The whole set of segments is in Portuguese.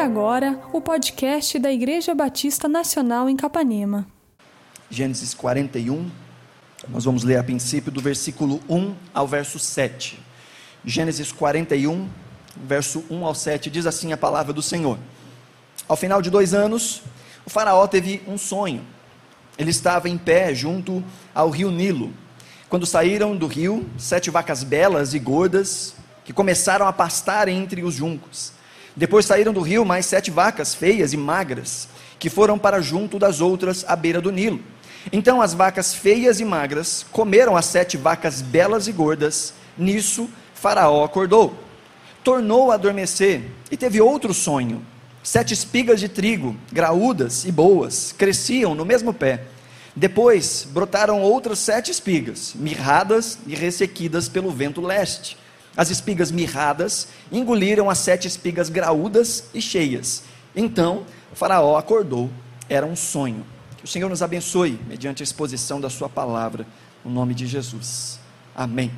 agora o podcast da Igreja Batista Nacional em Capanema. Gênesis 41, nós vamos ler a princípio do versículo 1 ao verso 7. Gênesis 41, verso 1 ao 7, diz assim a palavra do Senhor. Ao final de dois anos, o Faraó teve um sonho. Ele estava em pé junto ao rio Nilo. Quando saíram do rio, sete vacas belas e gordas, que começaram a pastar entre os juncos. Depois saíram do rio mais sete vacas feias e magras, que foram para junto das outras à beira do Nilo. Então as vacas feias e magras comeram as sete vacas belas e gordas. Nisso, Faraó acordou, tornou a adormecer e teve outro sonho. Sete espigas de trigo, graúdas e boas, cresciam no mesmo pé. Depois brotaram outras sete espigas, mirradas e ressequidas pelo vento leste. As espigas mirradas engoliram as sete espigas graúdas e cheias. Então Faraó acordou, era um sonho. Que o Senhor nos abençoe mediante a exposição da Sua palavra, no nome de Jesus. Amém.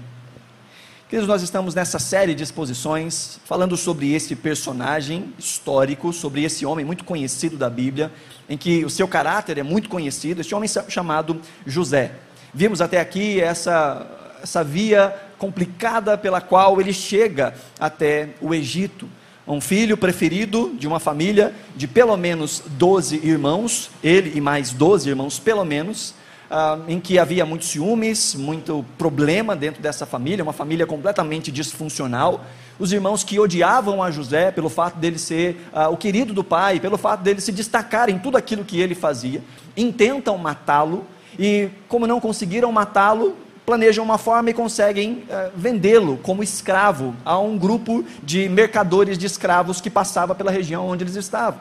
Queridos, nós estamos nessa série de exposições falando sobre esse personagem histórico, sobre esse homem muito conhecido da Bíblia, em que o seu caráter é muito conhecido, este homem chamado José. Vimos até aqui essa, essa via complicada pela qual ele chega até o Egito. Um filho preferido de uma família de pelo menos 12 irmãos, ele e mais 12 irmãos, pelo menos, ah, em que havia muitos ciúmes, muito problema dentro dessa família, uma família completamente disfuncional. Os irmãos que odiavam a José pelo fato dele ser ah, o querido do pai, pelo fato dele se destacar em tudo aquilo que ele fazia, intentam matá-lo e, como não conseguiram matá-lo, planejam uma forma e conseguem uh, vendê-lo como escravo a um grupo de mercadores de escravos que passava pela região onde eles estavam.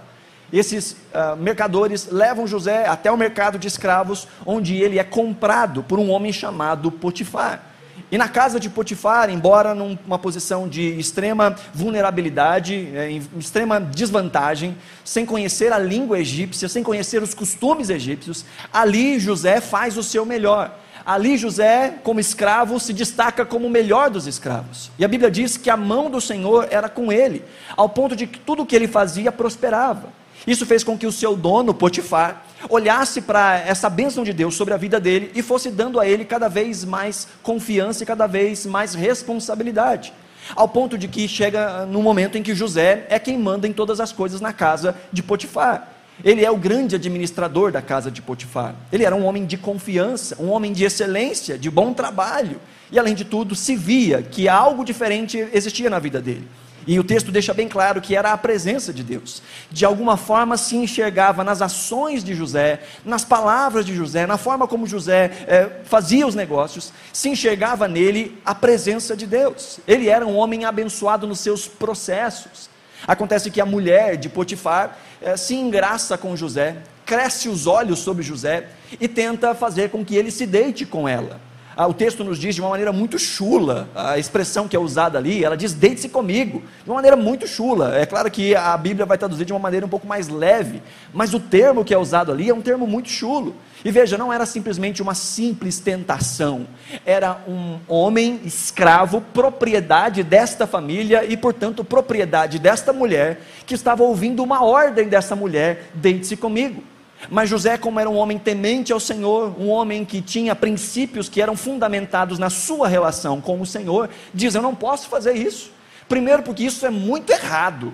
Esses uh, mercadores levam José até o mercado de escravos, onde ele é comprado por um homem chamado Potifar. E na casa de Potifar, embora numa posição de extrema vulnerabilidade, é, em extrema desvantagem, sem conhecer a língua egípcia, sem conhecer os costumes egípcios, ali José faz o seu melhor. Ali José, como escravo, se destaca como o melhor dos escravos. E a Bíblia diz que a mão do Senhor era com ele, ao ponto de que tudo o que ele fazia prosperava. Isso fez com que o seu dono, Potifar, olhasse para essa bênção de Deus sobre a vida dele e fosse dando a ele cada vez mais confiança e cada vez mais responsabilidade. Ao ponto de que chega no momento em que José é quem manda em todas as coisas na casa de Potifar. Ele é o grande administrador da casa de Potifar. Ele era um homem de confiança, um homem de excelência, de bom trabalho. E além de tudo, se via que algo diferente existia na vida dele. E o texto deixa bem claro que era a presença de Deus. De alguma forma se enxergava nas ações de José, nas palavras de José, na forma como José é, fazia os negócios, se enxergava nele a presença de Deus. Ele era um homem abençoado nos seus processos. Acontece que a mulher de Potifar é, se engraça com José, cresce os olhos sobre José e tenta fazer com que ele se deite com ela. Ah, o texto nos diz de uma maneira muito chula, a expressão que é usada ali, ela diz deite-se comigo, de uma maneira muito chula. É claro que a Bíblia vai traduzir de uma maneira um pouco mais leve, mas o termo que é usado ali é um termo muito chulo. E veja, não era simplesmente uma simples tentação, era um homem escravo, propriedade desta família e, portanto, propriedade desta mulher, que estava ouvindo uma ordem dessa mulher: deite-se comigo. Mas José, como era um homem temente ao Senhor, um homem que tinha princípios que eram fundamentados na sua relação com o Senhor, diz: Eu não posso fazer isso. Primeiro, porque isso é muito errado.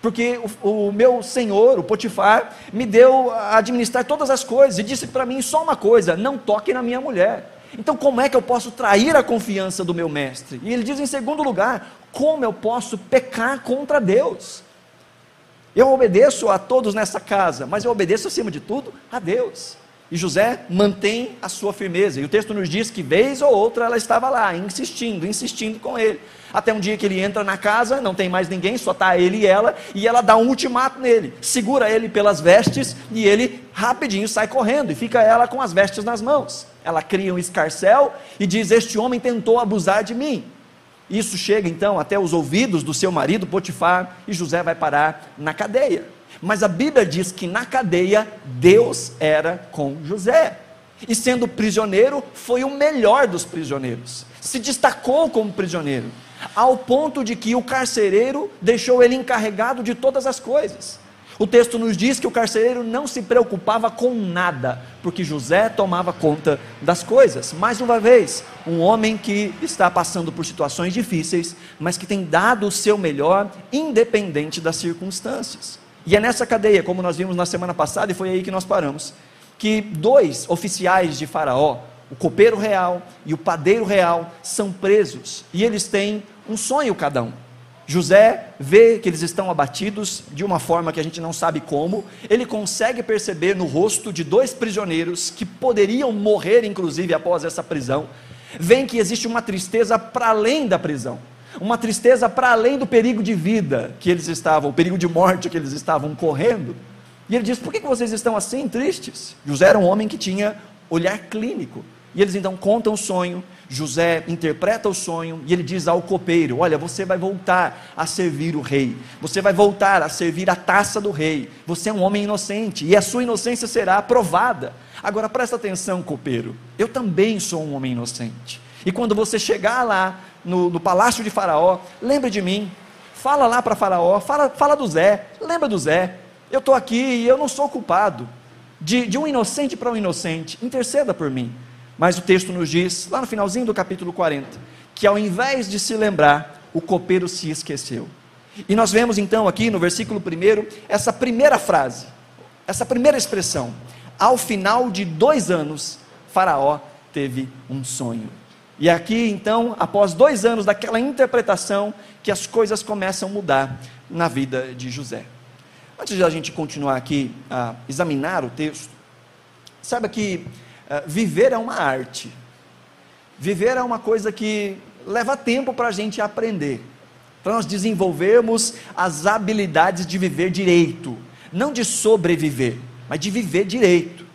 Porque o, o meu senhor, o Potifar, me deu a administrar todas as coisas e disse para mim só uma coisa: não toque na minha mulher. Então, como é que eu posso trair a confiança do meu mestre? E ele diz em segundo lugar: como eu posso pecar contra Deus? Eu obedeço a todos nessa casa, mas eu obedeço acima de tudo a Deus. E José mantém a sua firmeza. E o texto nos diz que vez ou outra ela estava lá, insistindo, insistindo com ele. Até um dia que ele entra na casa, não tem mais ninguém, só está ele e ela, e ela dá um ultimato nele. Segura ele pelas vestes e ele rapidinho sai correndo e fica ela com as vestes nas mãos. Ela cria um escarcel e diz: Este homem tentou abusar de mim. Isso chega então até os ouvidos do seu marido Potifar e José vai parar na cadeia. Mas a Bíblia diz que na cadeia Deus era com José. E sendo prisioneiro, foi o melhor dos prisioneiros. Se destacou como prisioneiro. ao ponto de que o carcereiro deixou ele encarregado de todas as coisas. O texto nos diz que o carcereiro não se preocupava com nada, porque José tomava conta das coisas. Mais uma vez, um homem que está passando por situações difíceis, mas que tem dado o seu melhor, independente das circunstâncias. E é nessa cadeia, como nós vimos na semana passada, e foi aí que nós paramos, que dois oficiais de Faraó, o copeiro real e o padeiro real, são presos, e eles têm um sonho cada um. José vê que eles estão abatidos de uma forma que a gente não sabe como. Ele consegue perceber no rosto de dois prisioneiros que poderiam morrer, inclusive, após essa prisão. Vê que existe uma tristeza para além da prisão, uma tristeza para além do perigo de vida que eles estavam, o perigo de morte que eles estavam correndo. E ele diz: Por que vocês estão assim tristes? José era um homem que tinha olhar clínico. E eles então contam o sonho, José interpreta o sonho e ele diz ao copeiro: Olha, você vai voltar a servir o rei, você vai voltar a servir a taça do rei. Você é um homem inocente e a sua inocência será aprovada. Agora presta atenção, copeiro, eu também sou um homem inocente. E quando você chegar lá no, no palácio de Faraó, lembre de mim, fala lá para Faraó, fala, fala do Zé, lembra do Zé. Eu estou aqui e eu não sou culpado. De, de um inocente para um inocente, interceda por mim. Mas o texto nos diz, lá no finalzinho do capítulo 40, que ao invés de se lembrar, o copeiro se esqueceu. E nós vemos então aqui no versículo 1, essa primeira frase, essa primeira expressão. Ao final de dois anos, Faraó teve um sonho. E aqui então, após dois anos daquela interpretação, que as coisas começam a mudar na vida de José. Antes de a gente continuar aqui a examinar o texto, saiba que viver é uma arte. Viver é uma coisa que leva tempo para a gente aprender, para nós desenvolvermos as habilidades de viver direito, não de sobreviver, mas de viver direito.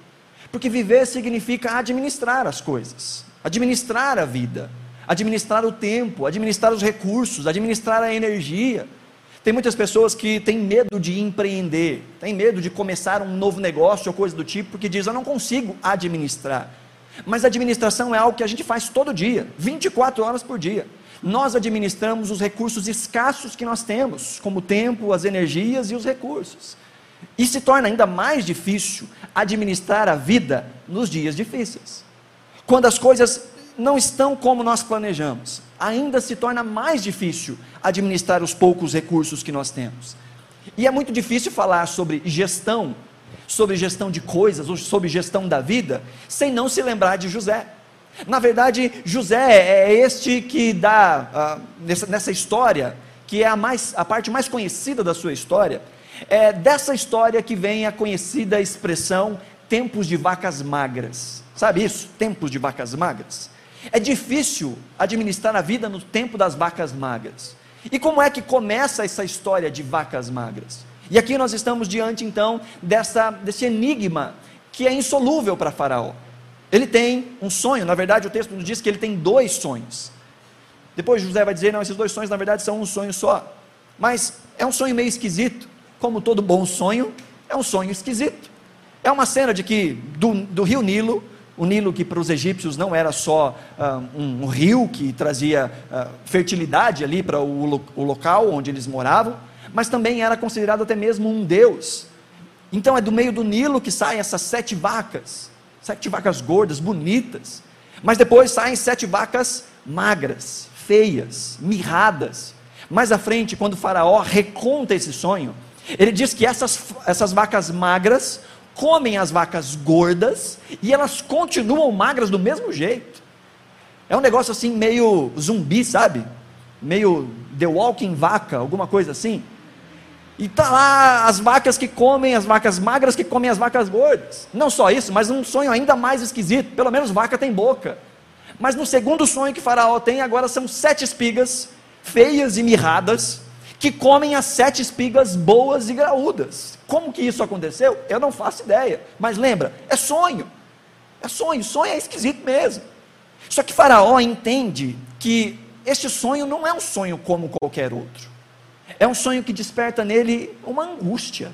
Porque viver significa administrar as coisas, administrar a vida, administrar o tempo, administrar os recursos, administrar a energia. Tem muitas pessoas que têm medo de empreender, têm medo de começar um novo negócio ou coisa do tipo, porque diz: Eu não consigo administrar. Mas administração é algo que a gente faz todo dia, 24 horas por dia. Nós administramos os recursos escassos que nós temos, como o tempo, as energias e os recursos. E se torna ainda mais difícil administrar a vida nos dias difíceis. Quando as coisas não estão como nós planejamos, ainda se torna mais difícil administrar os poucos recursos que nós temos. E é muito difícil falar sobre gestão, sobre gestão de coisas, ou sobre gestão da vida, sem não se lembrar de José. Na verdade, José é este que dá, uh, nessa, nessa, história, que é a, mais, a parte mais conhecida da sua história, é dessa história que vem a conhecida expressão tempos de vacas magras. Sabe isso? Tempos de vacas magras. É difícil administrar a vida no tempo das vacas magras. E como é que começa essa história de vacas magras? E aqui nós estamos diante então dessa, desse enigma que é insolúvel para Faraó. Ele tem um sonho, na verdade o texto nos diz que ele tem dois sonhos. Depois José vai dizer: não, esses dois sonhos na verdade são um sonho só. Mas é um sonho meio esquisito, como todo bom sonho, é um sonho esquisito. É uma cena de que do, do rio Nilo o Nilo, que para os egípcios não era só uh, um, um, rio que trazia uh, fertilidade ali para o, o local onde eles moravam, mas também era considerado até mesmo um deus. Então é do meio do Nilo que saem essas sete vacas, sete vacas gordas, bonitas, mas depois saem sete vacas magras, feias, mirradas. Mais à frente, quando Faraó reconta esse sonho, ele diz que essas, essas vacas magras comem as vacas gordas e elas continuam magras do mesmo jeito. É um negócio assim meio zumbi, sabe? Meio The Walking Vaca, alguma coisa assim. E tá lá as vacas que comem as vacas magras que comem as vacas gordas. Não só isso, mas um sonho ainda mais esquisito. Pelo menos vaca tem boca. Mas no segundo sonho que Faraó tem, agora são sete espigas feias e mirradas que comem as sete espigas boas e graúdas. Como que isso aconteceu? Eu não faço ideia. Mas lembra, é sonho. É sonho, sonho é esquisito mesmo. Só que Faraó entende que este sonho não é um sonho como qualquer outro. É um sonho que desperta nele uma angústia.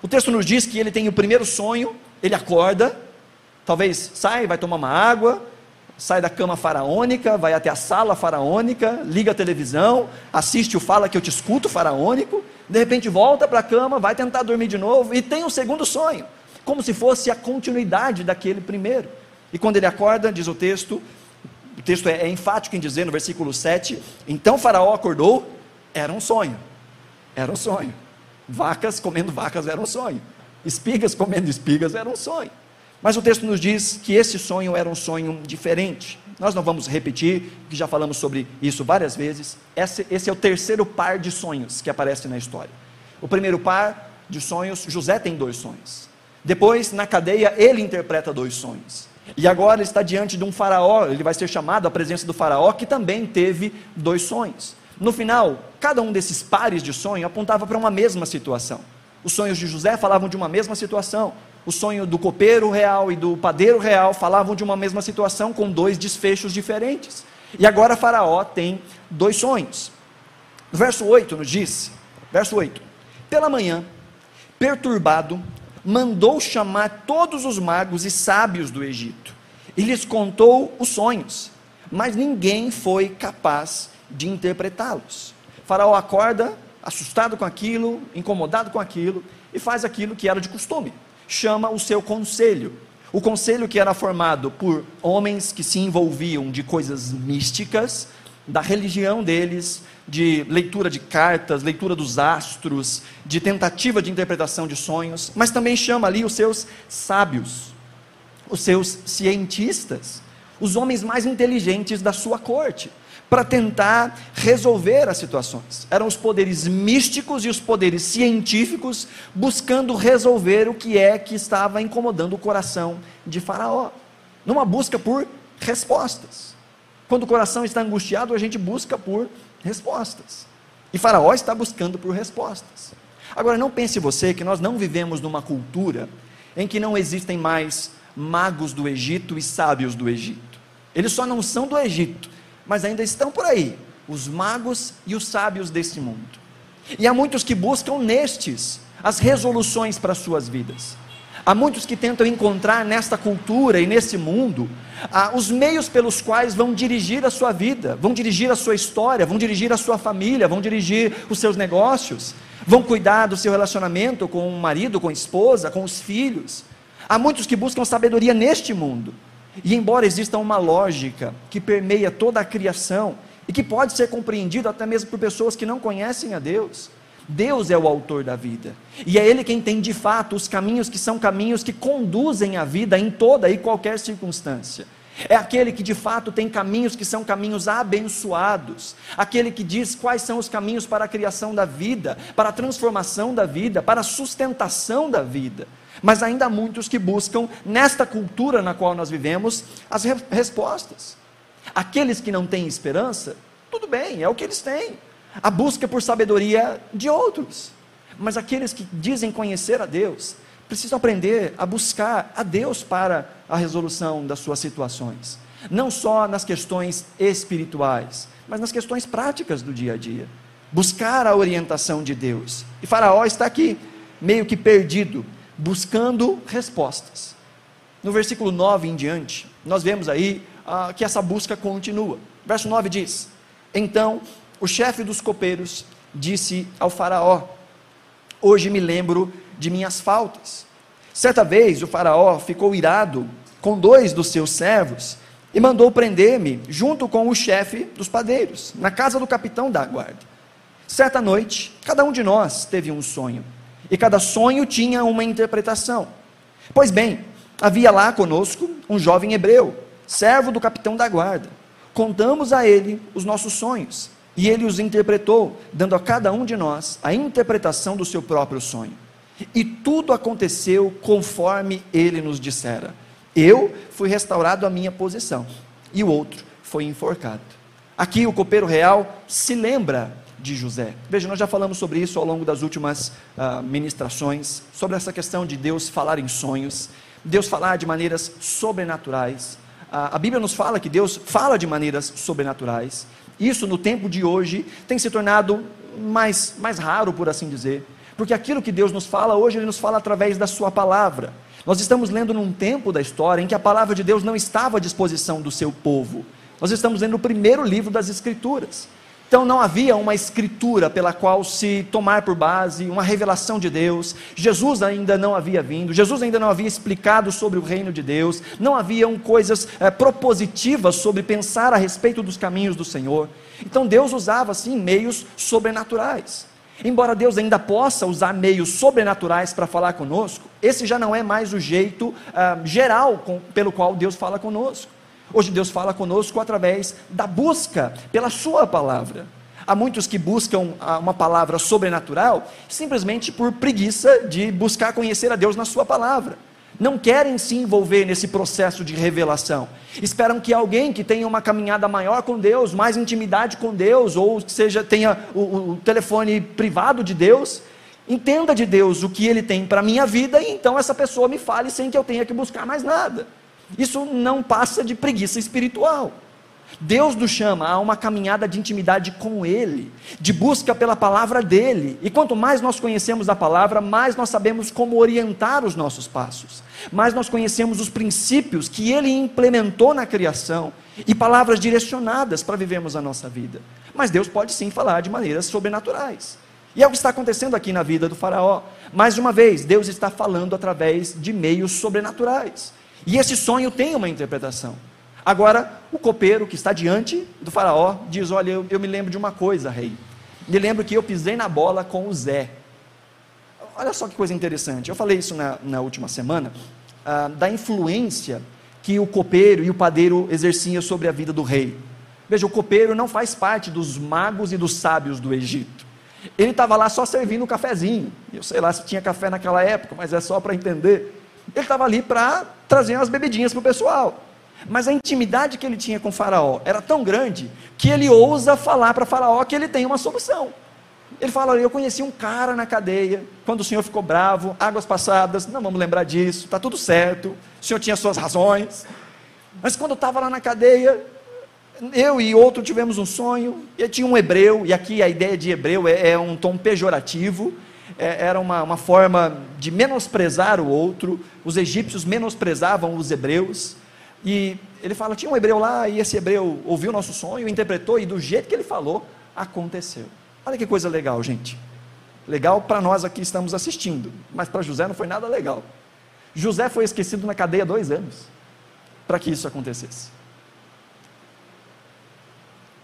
O texto nos diz que ele tem o primeiro sonho, ele acorda, talvez sai, vai tomar uma água, sai da cama faraônica, vai até a sala faraônica, liga a televisão, assiste o Fala que eu te escuto faraônico, de repente volta para a cama, vai tentar dormir de novo e tem um segundo sonho, como se fosse a continuidade daquele primeiro. E quando ele acorda, diz o texto, o texto é, é enfático em dizer no versículo 7: então Faraó acordou, era um sonho, era um sonho. Vacas comendo vacas era um sonho, espigas comendo espigas era um sonho. Mas o texto nos diz que esse sonho era um sonho diferente. Nós não vamos repetir, que já falamos sobre isso várias vezes. Esse, esse, é o terceiro par de sonhos que aparece na história. O primeiro par de sonhos, José tem dois sonhos. Depois, na cadeia, ele interpreta dois sonhos. E agora ele está diante de um faraó, ele vai ser chamado à presença do faraó, que também teve dois sonhos. No final, cada um desses pares de sonho apontava para uma mesma situação. Os sonhos de José falavam de uma mesma situação o sonho do copeiro real e do padeiro real falavam de uma mesma situação com dois desfechos diferentes. E agora Faraó tem dois sonhos. No verso 8 nos diz, verso 8: Pela manhã, perturbado, mandou chamar todos os magos e sábios do Egito, e lhes contou os sonhos, mas ninguém foi capaz de interpretá-los. Faraó acorda, assustado com aquilo, incomodado com aquilo, e faz aquilo que era de costume chama o seu conselho. O conselho que era formado por homens que se envolviam de coisas místicas, da religião deles, de leitura de cartas, leitura dos astros, de tentativa de interpretação de sonhos, mas também chama ali os seus sábios, os seus cientistas, os homens mais inteligentes da sua corte para tentar resolver as situações. Eram os poderes místicos e os poderes científicos buscando resolver o que é que estava incomodando o coração de Faraó, numa busca por respostas. Quando o coração está angustiado, a gente busca por respostas. E Faraó está buscando por respostas. Agora, não pense você que nós não vivemos numa cultura em que não existem mais magos do Egito e sábios do Egito. Eles só não são do Egito, mas ainda estão por aí, os magos e os sábios deste mundo. E há muitos que buscam nestes as resoluções para as suas vidas. Há muitos que tentam encontrar nesta cultura e nesse mundo ah, os meios pelos quais vão dirigir a sua vida, vão dirigir a sua história, vão dirigir a sua família, vão dirigir os seus negócios, vão cuidar do seu relacionamento com o marido, com a esposa, com os filhos. Há muitos que buscam sabedoria neste mundo. E embora exista uma lógica que permeia toda a criação e que pode ser compreendida até mesmo por pessoas que não conhecem a Deus, Deus é o autor da vida. E é Ele quem tem de fato os caminhos que são caminhos que conduzem a vida em toda e qualquer circunstância. É aquele que de fato tem caminhos que são caminhos abençoados. Aquele que diz quais são os caminhos para a criação da vida, para a transformação da vida, para a sustentação da vida. Mas ainda há muitos que buscam, nesta cultura na qual nós vivemos, as re respostas. Aqueles que não têm esperança, tudo bem, é o que eles têm. A busca por sabedoria de outros. Mas aqueles que dizem conhecer a Deus, precisam aprender a buscar a Deus para a resolução das suas situações. Não só nas questões espirituais, mas nas questões práticas do dia a dia. Buscar a orientação de Deus. E Faraó está aqui, meio que perdido, buscando respostas. No versículo 9 em diante, nós vemos aí ah, que essa busca continua. Verso 9 diz: Então o chefe dos copeiros disse ao Faraó: Hoje me lembro de minhas faltas. Certa vez o Faraó ficou irado com dois dos seus servos e mandou prender-me junto com o chefe dos padeiros, na casa do capitão da guarda. Certa noite, cada um de nós teve um sonho e cada sonho tinha uma interpretação. Pois bem, havia lá conosco um jovem hebreu, servo do capitão da guarda. Contamos a ele os nossos sonhos, e ele os interpretou, dando a cada um de nós a interpretação do seu próprio sonho. E tudo aconteceu conforme ele nos dissera. Eu fui restaurado à minha posição, e o outro foi enforcado. Aqui o copeiro real se lembra de José. Veja, nós já falamos sobre isso ao longo das últimas uh, ministrações, sobre essa questão de Deus falar em sonhos, Deus falar de maneiras sobrenaturais. Uh, a Bíblia nos fala que Deus fala de maneiras sobrenaturais. Isso no tempo de hoje tem se tornado mais, mais raro, por assim dizer. Porque aquilo que Deus nos fala hoje, Ele nos fala através da Sua palavra. Nós estamos lendo num tempo da história em que a palavra de Deus não estava à disposição do seu povo. Nós estamos lendo o primeiro livro das Escrituras. Então não havia uma escritura pela qual se tomar por base, uma revelação de Deus. Jesus ainda não havia vindo, Jesus ainda não havia explicado sobre o reino de Deus, não haviam coisas é, propositivas sobre pensar a respeito dos caminhos do Senhor. Então Deus usava assim meios sobrenaturais. Embora Deus ainda possa usar meios sobrenaturais para falar conosco, esse já não é mais o jeito uh, geral com, pelo qual Deus fala conosco. Hoje Deus fala conosco através da busca pela Sua palavra. Há muitos que buscam ah, uma palavra sobrenatural simplesmente por preguiça de buscar conhecer a Deus na Sua palavra. Não querem se envolver nesse processo de revelação. Esperam que alguém que tenha uma caminhada maior com Deus, mais intimidade com Deus, ou seja, tenha o, o telefone privado de Deus, entenda de Deus o que Ele tem para minha vida, e então essa pessoa me fale sem que eu tenha que buscar mais nada. Isso não passa de preguiça espiritual. Deus nos chama a uma caminhada de intimidade com Ele, de busca pela palavra dEle. E quanto mais nós conhecemos a palavra, mais nós sabemos como orientar os nossos passos, mais nós conhecemos os princípios que Ele implementou na criação e palavras direcionadas para vivermos a nossa vida. Mas Deus pode sim falar de maneiras sobrenaturais. E é o que está acontecendo aqui na vida do Faraó. Mais uma vez, Deus está falando através de meios sobrenaturais. E esse sonho tem uma interpretação. Agora, o copeiro que está diante do faraó diz: Olha, eu, eu me lembro de uma coisa, rei. Me lembro que eu pisei na bola com o Zé. Olha só que coisa interessante. Eu falei isso na, na última semana, ah, da influência que o copeiro e o padeiro exerciam sobre a vida do rei. Veja, o copeiro não faz parte dos magos e dos sábios do Egito. Ele estava lá só servindo um cafezinho. Eu sei lá se tinha café naquela época, mas é só para entender. Ele estava ali para trazer umas bebidinhas para o pessoal. Mas a intimidade que ele tinha com Faraó era tão grande que ele ousa falar para Faraó que ele tem uma solução. Ele fala: Eu conheci um cara na cadeia, quando o senhor ficou bravo, águas passadas, não vamos lembrar disso, está tudo certo, o senhor tinha suas razões. Mas quando estava lá na cadeia, eu e outro tivemos um sonho, e tinha um hebreu, e aqui a ideia de hebreu é, é um tom pejorativo, é, era uma, uma forma de menosprezar o outro, os egípcios menosprezavam os hebreus, e ele fala: tinha um hebreu lá, e esse hebreu ouviu o nosso sonho, interpretou, e do jeito que ele falou, aconteceu. Olha que coisa legal, gente. Legal para nós aqui estamos assistindo, mas para José não foi nada legal. José foi esquecido na cadeia dois anos para que isso acontecesse.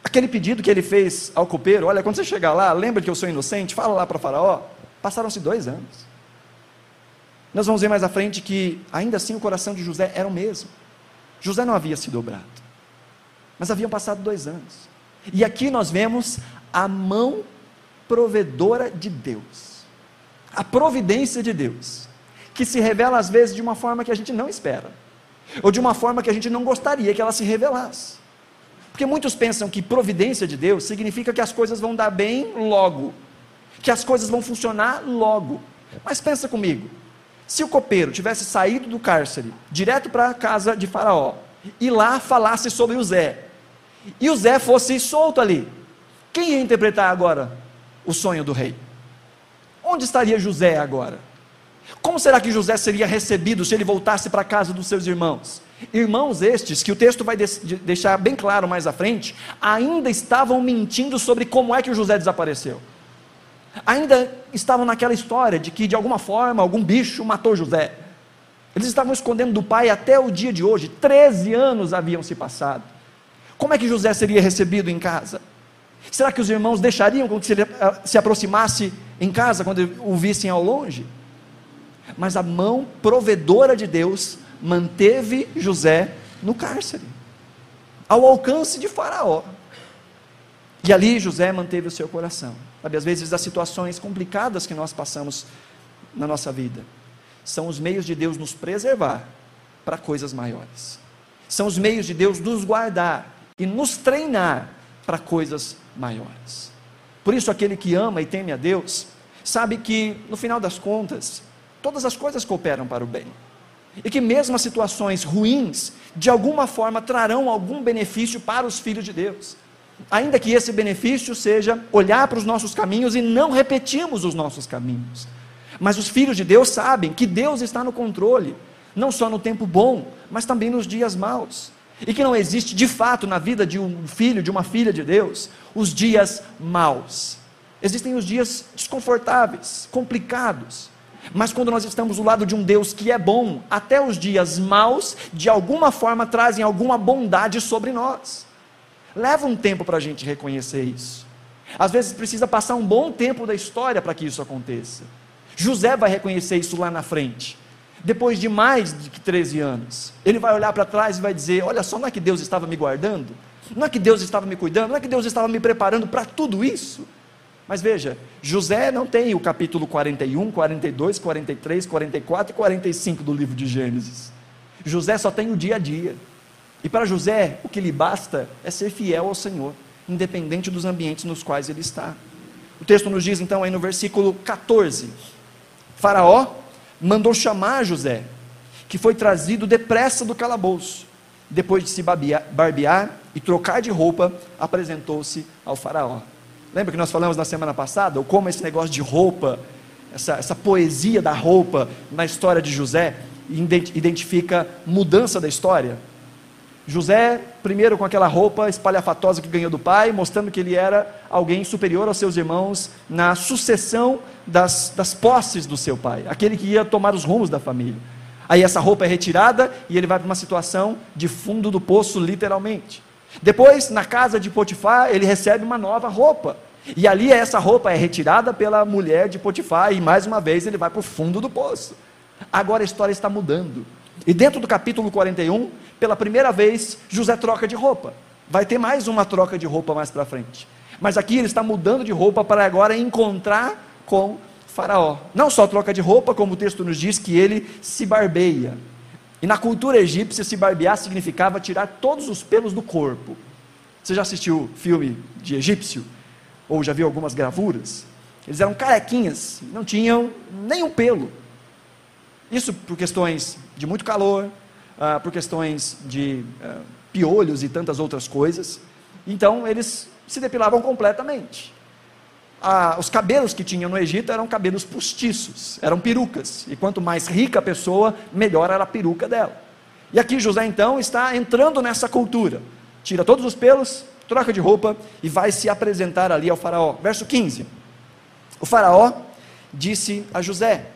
Aquele pedido que ele fez ao copeiro: olha, quando você chegar lá, lembra que eu sou inocente, fala lá para Faraó. Passaram-se dois anos. Nós vamos ver mais à frente que, ainda assim, o coração de José era o mesmo. José não havia se dobrado, mas haviam passado dois anos. E aqui nós vemos a mão provedora de Deus, a providência de Deus, que se revela às vezes de uma forma que a gente não espera, ou de uma forma que a gente não gostaria que ela se revelasse. Porque muitos pensam que providência de Deus significa que as coisas vão dar bem logo, que as coisas vão funcionar logo. Mas pensa comigo, se o copeiro tivesse saído do cárcere, direto para a casa de Faraó, e lá falasse sobre o Zé, e o Zé fosse solto ali, quem ia interpretar agora o sonho do rei? Onde estaria José agora? Como será que José seria recebido se ele voltasse para a casa dos seus irmãos? Irmãos estes, que o texto vai deixar bem claro mais à frente, ainda estavam mentindo sobre como é que o José desapareceu ainda estavam naquela história de que de alguma forma algum bicho matou José. Eles estavam escondendo do pai até o dia de hoje, 13 anos haviam se passado. Como é que José seria recebido em casa? Será que os irmãos deixariam que ele ah, se aproximasse em casa quando o vissem ao longe? Mas a mão provedora de Deus manteve José no cárcere, ao alcance de Faraó. E ali José manteve o seu coração. Sabe, às vezes as situações complicadas que nós passamos na nossa vida são os meios de Deus nos preservar para coisas maiores. São os meios de Deus nos guardar e nos treinar para coisas maiores. Por isso, aquele que ama e teme a Deus, sabe que, no final das contas, todas as coisas cooperam para o bem. E que mesmo as situações ruins, de alguma forma trarão algum benefício para os filhos de Deus. Ainda que esse benefício seja olhar para os nossos caminhos e não repetirmos os nossos caminhos. Mas os filhos de Deus sabem que Deus está no controle, não só no tempo bom, mas também nos dias maus. E que não existe de fato na vida de um filho, de uma filha de Deus, os dias maus. Existem os dias desconfortáveis, complicados. Mas quando nós estamos do lado de um Deus que é bom, até os dias maus, de alguma forma trazem alguma bondade sobre nós. Leva um tempo para a gente reconhecer isso. Às vezes precisa passar um bom tempo da história para que isso aconteça. José vai reconhecer isso lá na frente. Depois de mais de 13 anos, ele vai olhar para trás e vai dizer: Olha só, não é que Deus estava me guardando? Não é que Deus estava me cuidando? Não é que Deus estava me preparando para tudo isso? Mas veja, José não tem o capítulo 41, 42, 43, 44 e 45 do livro de Gênesis. José só tem o dia a dia. E para José, o que lhe basta é ser fiel ao Senhor, independente dos ambientes nos quais ele está. O texto nos diz então aí no versículo 14: Faraó mandou chamar José, que foi trazido depressa do calabouço. Depois de se barbear e trocar de roupa, apresentou-se ao Faraó. Lembra que nós falamos na semana passada, ou como esse negócio de roupa, essa, essa poesia da roupa na história de José, identifica mudança da história? José, primeiro com aquela roupa espalhafatosa que ganhou do pai, mostrando que ele era alguém superior aos seus irmãos na sucessão das, das posses do seu pai, aquele que ia tomar os rumos da família. Aí essa roupa é retirada e ele vai para uma situação de fundo do poço, literalmente. Depois, na casa de Potifar, ele recebe uma nova roupa. E ali essa roupa é retirada pela mulher de Potifar e mais uma vez ele vai para o fundo do poço. Agora a história está mudando. E dentro do capítulo 41, pela primeira vez, José troca de roupa. Vai ter mais uma troca de roupa mais para frente. Mas aqui ele está mudando de roupa para agora encontrar com Faraó. Não só troca de roupa, como o texto nos diz que ele se barbeia. E na cultura egípcia, se barbear significava tirar todos os pelos do corpo. Você já assistiu filme de egípcio? Ou já viu algumas gravuras? Eles eram carequinhas, não tinham nenhum pelo. Isso por questões de muito calor, uh, por questões de uh, piolhos e tantas outras coisas. Então eles se depilavam completamente ah, os cabelos que tinham no Egito eram cabelos postiços, eram perucas. E quanto mais rica a pessoa, melhor era a peruca dela. E aqui José então está entrando nessa cultura. Tira todos os pelos, troca de roupa e vai se apresentar ali ao Faraó. Verso 15: O Faraó disse a José: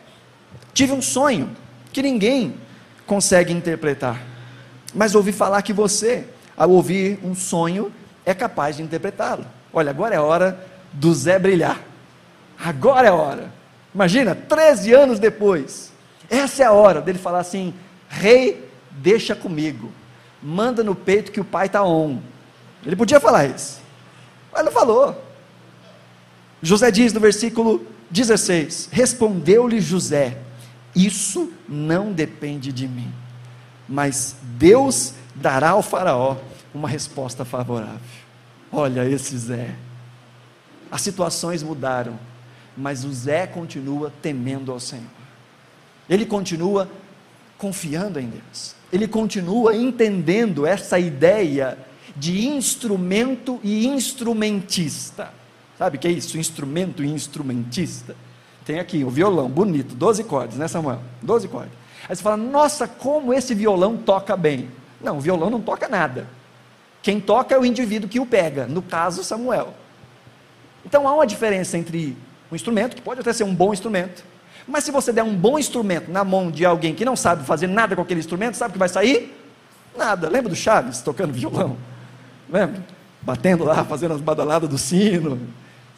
Tive um sonho que ninguém consegue interpretar, mas ouvi falar que você, ao ouvir um sonho, é capaz de interpretá-lo. Olha, agora é a hora do Zé brilhar. Agora é a hora. Imagina, 13 anos depois. Essa é a hora dele falar assim: Rei, deixa comigo. Manda no peito que o pai está on. Ele podia falar isso. Mas não falou. José diz no versículo 16: Respondeu-lhe José: Isso não depende de mim, mas Deus dará ao Faraó uma resposta favorável. Olha esse Zé. As situações mudaram, mas o Zé continua temendo ao Senhor. Ele continua confiando em Deus. Ele continua entendendo essa ideia de instrumento e instrumentista. Sabe o que é isso? Instrumento e instrumentista. Tem aqui o violão, bonito, 12 cordas, né, Samuel? 12 cordas. Aí você fala, nossa, como esse violão toca bem. Não, o violão não toca nada. Quem toca é o indivíduo que o pega, no caso, Samuel. Então há uma diferença entre um instrumento, que pode até ser um bom instrumento, mas se você der um bom instrumento na mão de alguém que não sabe fazer nada com aquele instrumento, sabe o que vai sair? Nada. Lembra do Chaves tocando violão? Lembra? Batendo lá, fazendo as badaladas do sino.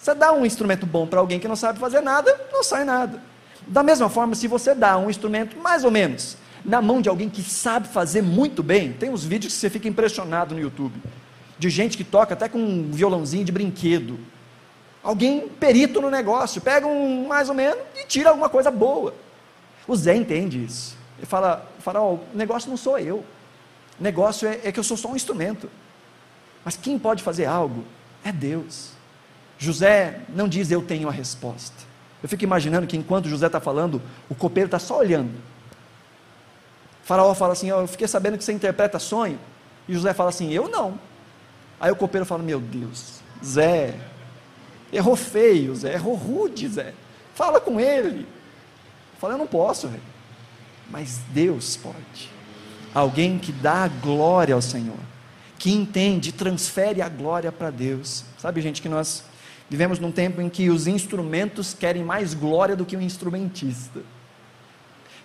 Você dá um instrumento bom para alguém que não sabe fazer nada, não sai nada. Da mesma forma, se você dá um instrumento mais ou menos na mão de alguém que sabe fazer muito bem, tem uns vídeos que você fica impressionado no YouTube, de gente que toca até com um violãozinho de brinquedo. Alguém perito no negócio, pega um mais ou menos e tira alguma coisa boa. O Zé entende isso. Ele fala, faraó, o negócio não sou eu. O negócio é, é que eu sou só um instrumento. Mas quem pode fazer algo é Deus. José não diz eu tenho a resposta. Eu fico imaginando que enquanto José está falando, o copeiro está só olhando. O faraó fala assim: Eu fiquei sabendo que você interpreta sonho. E José fala assim: Eu não. Aí o copeiro fala: Meu Deus, Zé, errou feio, Zé, errou rude, Zé. Fala com ele. Fala: Eu não posso, rei. Mas Deus pode. Alguém que dá glória ao Senhor, que entende, transfere a glória para Deus. Sabe, gente, que nós vivemos num tempo em que os instrumentos querem mais glória do que o instrumentista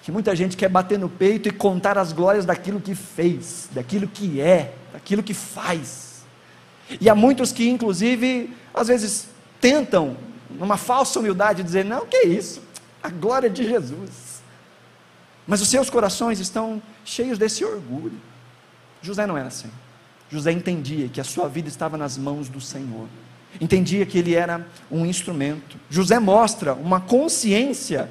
que muita gente quer bater no peito e contar as glórias daquilo que fez, daquilo que é, daquilo que faz. E há muitos que, inclusive, às vezes tentam, numa falsa humildade, dizer: não, que é isso, a glória de Jesus. Mas os seus corações estão cheios desse orgulho. José não era assim. José entendia que a sua vida estava nas mãos do Senhor. Entendia que ele era um instrumento. José mostra uma consciência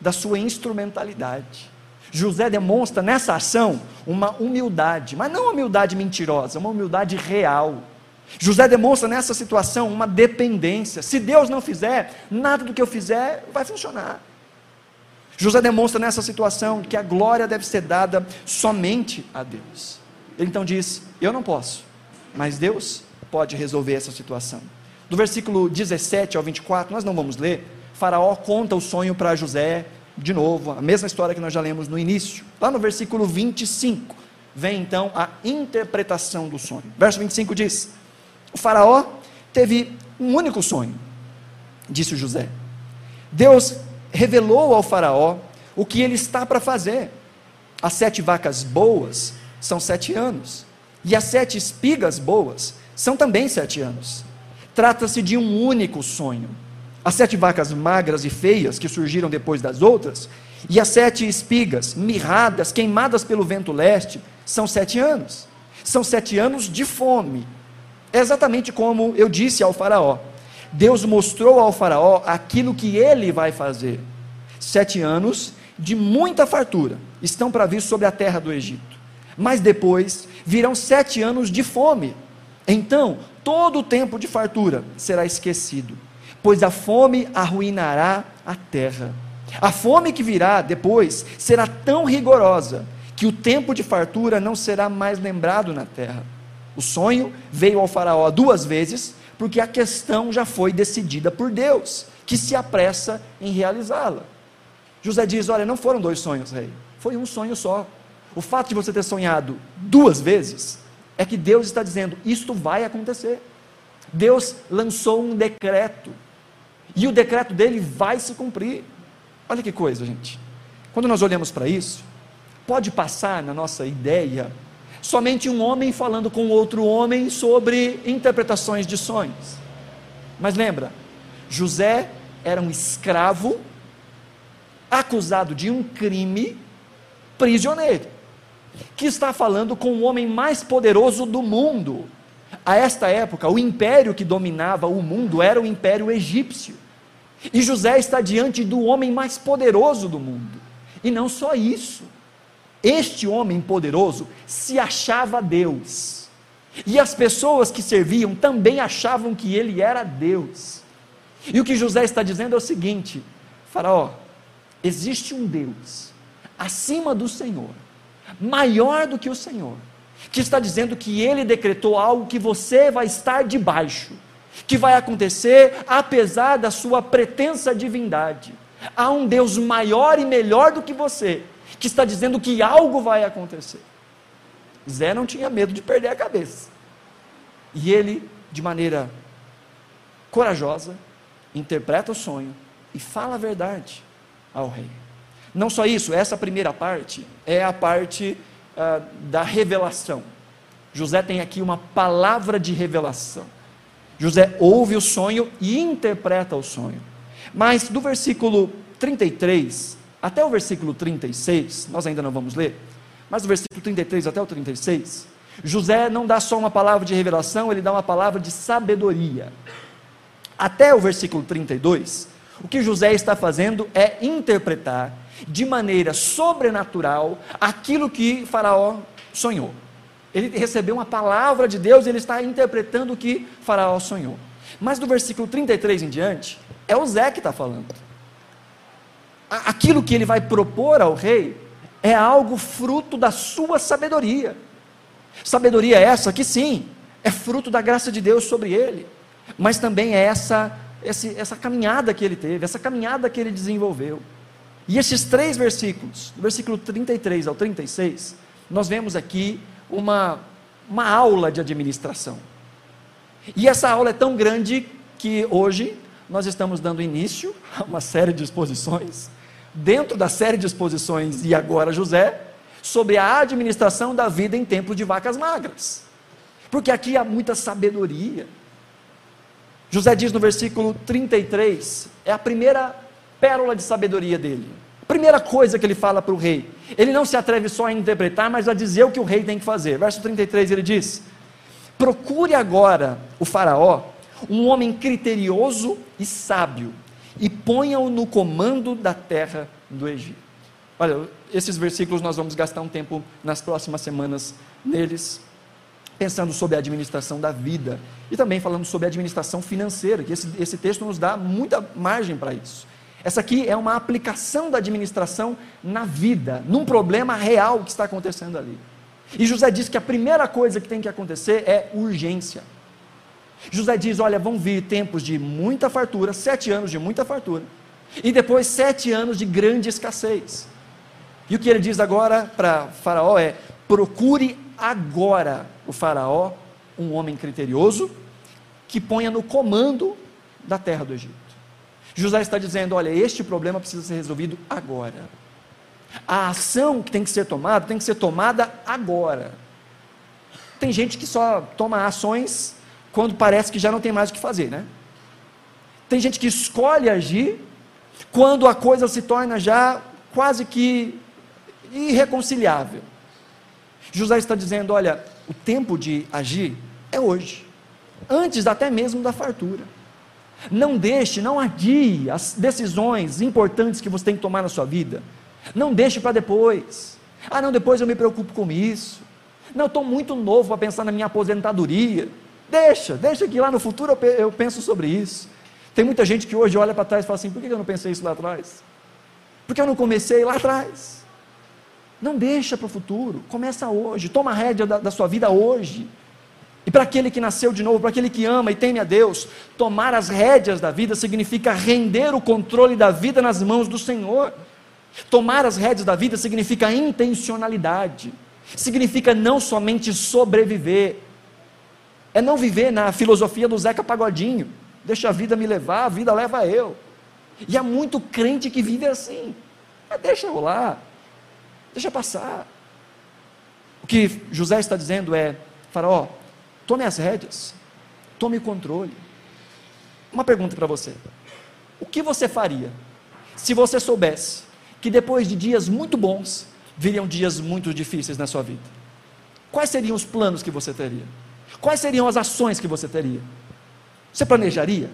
da sua instrumentalidade. José demonstra nessa ação uma humildade, mas não uma humildade mentirosa, uma humildade real. José demonstra nessa situação uma dependência. Se Deus não fizer, nada do que eu fizer vai funcionar. José demonstra nessa situação que a glória deve ser dada somente a Deus. Ele então diz: Eu não posso, mas Deus pode resolver essa situação. Do versículo 17 ao 24, nós não vamos ler, Faraó conta o sonho para José, de novo, a mesma história que nós já lemos no início. Lá no versículo 25, vem então a interpretação do sonho. Verso 25 diz: O Faraó teve um único sonho, disse José. Deus revelou ao Faraó o que ele está para fazer. As sete vacas boas são sete anos, e as sete espigas boas são também sete anos. Trata-se de um único sonho as sete vacas magras e feias que surgiram depois das outras, e as sete espigas mirradas, queimadas pelo vento leste, são sete anos. São sete anos de fome. É exatamente como eu disse ao Faraó. Deus mostrou ao Faraó aquilo que ele vai fazer. Sete anos de muita fartura estão para vir sobre a terra do Egito. Mas depois virão sete anos de fome. Então, todo o tempo de fartura será esquecido pois a fome arruinará a terra. A fome que virá depois será tão rigorosa que o tempo de fartura não será mais lembrado na terra. O sonho veio ao Faraó duas vezes, porque a questão já foi decidida por Deus, que se apressa em realizá-la. José diz: Olha, não foram dois sonhos, rei, foi um sonho só. O fato de você ter sonhado duas vezes é que Deus está dizendo: isto vai acontecer. Deus lançou um decreto e o decreto dele vai se cumprir. Olha que coisa, gente. Quando nós olhamos para isso, pode passar na nossa ideia somente um homem falando com outro homem sobre interpretações de sonhos. Mas lembra, José era um escravo acusado de um crime prisioneiro, que está falando com o homem mais poderoso do mundo. A esta época, o império que dominava o mundo era o império egípcio. E José está diante do homem mais poderoso do mundo. E não só isso. Este homem poderoso se achava Deus. E as pessoas que serviam também achavam que ele era Deus. E o que José está dizendo é o seguinte: Faraó, existe um Deus acima do Senhor, maior do que o Senhor, que está dizendo que ele decretou algo que você vai estar debaixo que vai acontecer apesar da sua pretensa divindade. Há um Deus maior e melhor do que você, que está dizendo que algo vai acontecer. Zé não tinha medo de perder a cabeça. E ele, de maneira corajosa, interpreta o sonho e fala a verdade ao rei. Não só isso, essa primeira parte é a parte uh, da revelação. José tem aqui uma palavra de revelação. José ouve o sonho e interpreta o sonho. Mas do versículo 33 até o versículo 36, nós ainda não vamos ler, mas do versículo 33 até o 36, José não dá só uma palavra de revelação, ele dá uma palavra de sabedoria. Até o versículo 32, o que José está fazendo é interpretar de maneira sobrenatural aquilo que Faraó sonhou. Ele recebeu uma palavra de Deus e ele está interpretando o que Faraó sonhou. Mas do versículo 33 em diante, é o Zé que está falando. Aquilo que ele vai propor ao rei é algo fruto da sua sabedoria. Sabedoria essa que sim, é fruto da graça de Deus sobre ele, mas também é essa, essa, essa caminhada que ele teve, essa caminhada que ele desenvolveu. E esses três versículos, do versículo 33 ao 36, nós vemos aqui uma, uma aula de administração. E essa aula é tão grande que hoje nós estamos dando início a uma série de exposições, dentro da série de exposições E Agora José, sobre a administração da vida em tempo de vacas magras. Porque aqui há muita sabedoria. José diz no versículo 33, é a primeira pérola de sabedoria dele. Primeira coisa que ele fala para o rei. Ele não se atreve só a interpretar, mas a dizer o que o rei tem que fazer. Verso 33 ele diz: Procure agora o Faraó, um homem criterioso e sábio, e ponha-o no comando da terra do Egito. Olha, esses versículos nós vamos gastar um tempo nas próximas semanas neles, pensando sobre a administração da vida e também falando sobre a administração financeira, que esse, esse texto nos dá muita margem para isso. Essa aqui é uma aplicação da administração na vida, num problema real que está acontecendo ali. E José diz que a primeira coisa que tem que acontecer é urgência. José diz: Olha, vão vir tempos de muita fartura, sete anos de muita fartura, e depois sete anos de grande escassez. E o que ele diz agora para Faraó é: procure agora o Faraó um homem criterioso que ponha no comando da terra do Egito. José está dizendo: olha, este problema precisa ser resolvido agora. A ação que tem que ser tomada tem que ser tomada agora. Tem gente que só toma ações quando parece que já não tem mais o que fazer, né? Tem gente que escolhe agir quando a coisa se torna já quase que irreconciliável. José está dizendo: olha, o tempo de agir é hoje, antes até mesmo da fartura. Não deixe, não adie as decisões importantes que você tem que tomar na sua vida. Não deixe para depois. Ah, não, depois eu me preocupo com isso. Não, estou muito novo para pensar na minha aposentadoria. Deixa, deixa que lá no futuro eu penso sobre isso. Tem muita gente que hoje olha para trás e fala assim: por que eu não pensei isso lá atrás? Porque eu não comecei lá atrás. Não deixa para o futuro, começa hoje, toma a rédea da, da sua vida hoje. E para aquele que nasceu de novo, para aquele que ama e teme a Deus, tomar as rédeas da vida significa render o controle da vida nas mãos do Senhor. Tomar as rédeas da vida significa intencionalidade, significa não somente sobreviver, é não viver na filosofia do Zeca Pagodinho, deixa a vida me levar, a vida leva eu. E há muito crente que vive assim, mas deixa rolar, deixa passar. O que José está dizendo é: Faraó, Tome as rédeas, tome o controle. Uma pergunta para você: o que você faria se você soubesse que depois de dias muito bons viriam dias muito difíceis na sua vida? Quais seriam os planos que você teria? Quais seriam as ações que você teria? Você planejaria?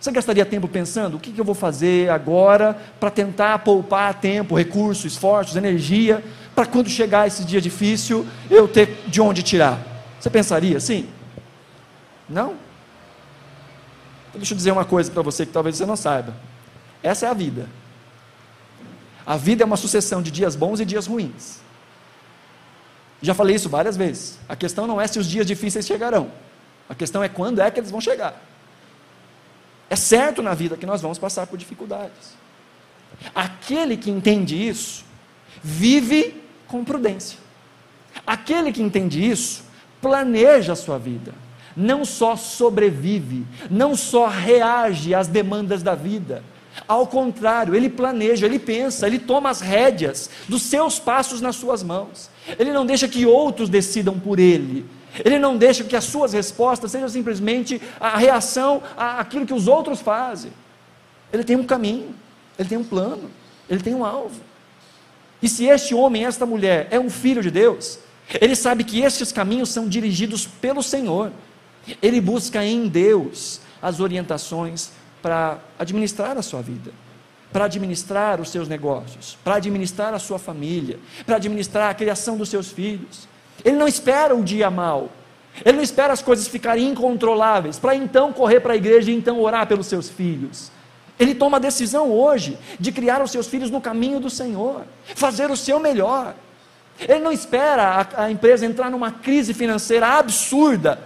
Você gastaria tempo pensando o que, eu vou fazer agora para tentar poupar tempo, recursos, esforços, energia, para quando chegar esse dia difícil eu ter de onde tirar? Você pensaria assim? Não? Então, deixa eu dizer uma coisa para você que talvez você não saiba. Essa é a vida. A vida é uma sucessão de dias bons e dias ruins. Já falei isso várias vezes. A questão não é se os dias difíceis chegarão. A questão é quando é que eles vão chegar. É certo na vida que nós vamos passar por dificuldades. Aquele que entende isso, vive com prudência. Aquele que entende isso, planeja a sua vida, não só sobrevive, não só reage às demandas da vida, ao contrário, ele planeja, ele pensa, ele toma as rédeas dos seus passos nas suas mãos, ele não deixa que outros decidam por ele, ele não deixa que as suas respostas sejam simplesmente a reação àquilo que os outros fazem. Ele tem um caminho, ele tem um plano, ele tem um alvo. E se este homem, esta mulher, é um filho de Deus, ele sabe que estes caminhos são dirigidos pelo Senhor. Ele busca em Deus as orientações para administrar a sua vida, para administrar os seus negócios, para administrar a sua família, para administrar a criação dos seus filhos. Ele não espera o dia mal. Ele não espera as coisas ficarem incontroláveis para então correr para a igreja e então orar pelos seus filhos. Ele toma a decisão hoje de criar os seus filhos no caminho do Senhor, fazer o seu melhor. Ele não espera a, a empresa entrar numa crise financeira absurda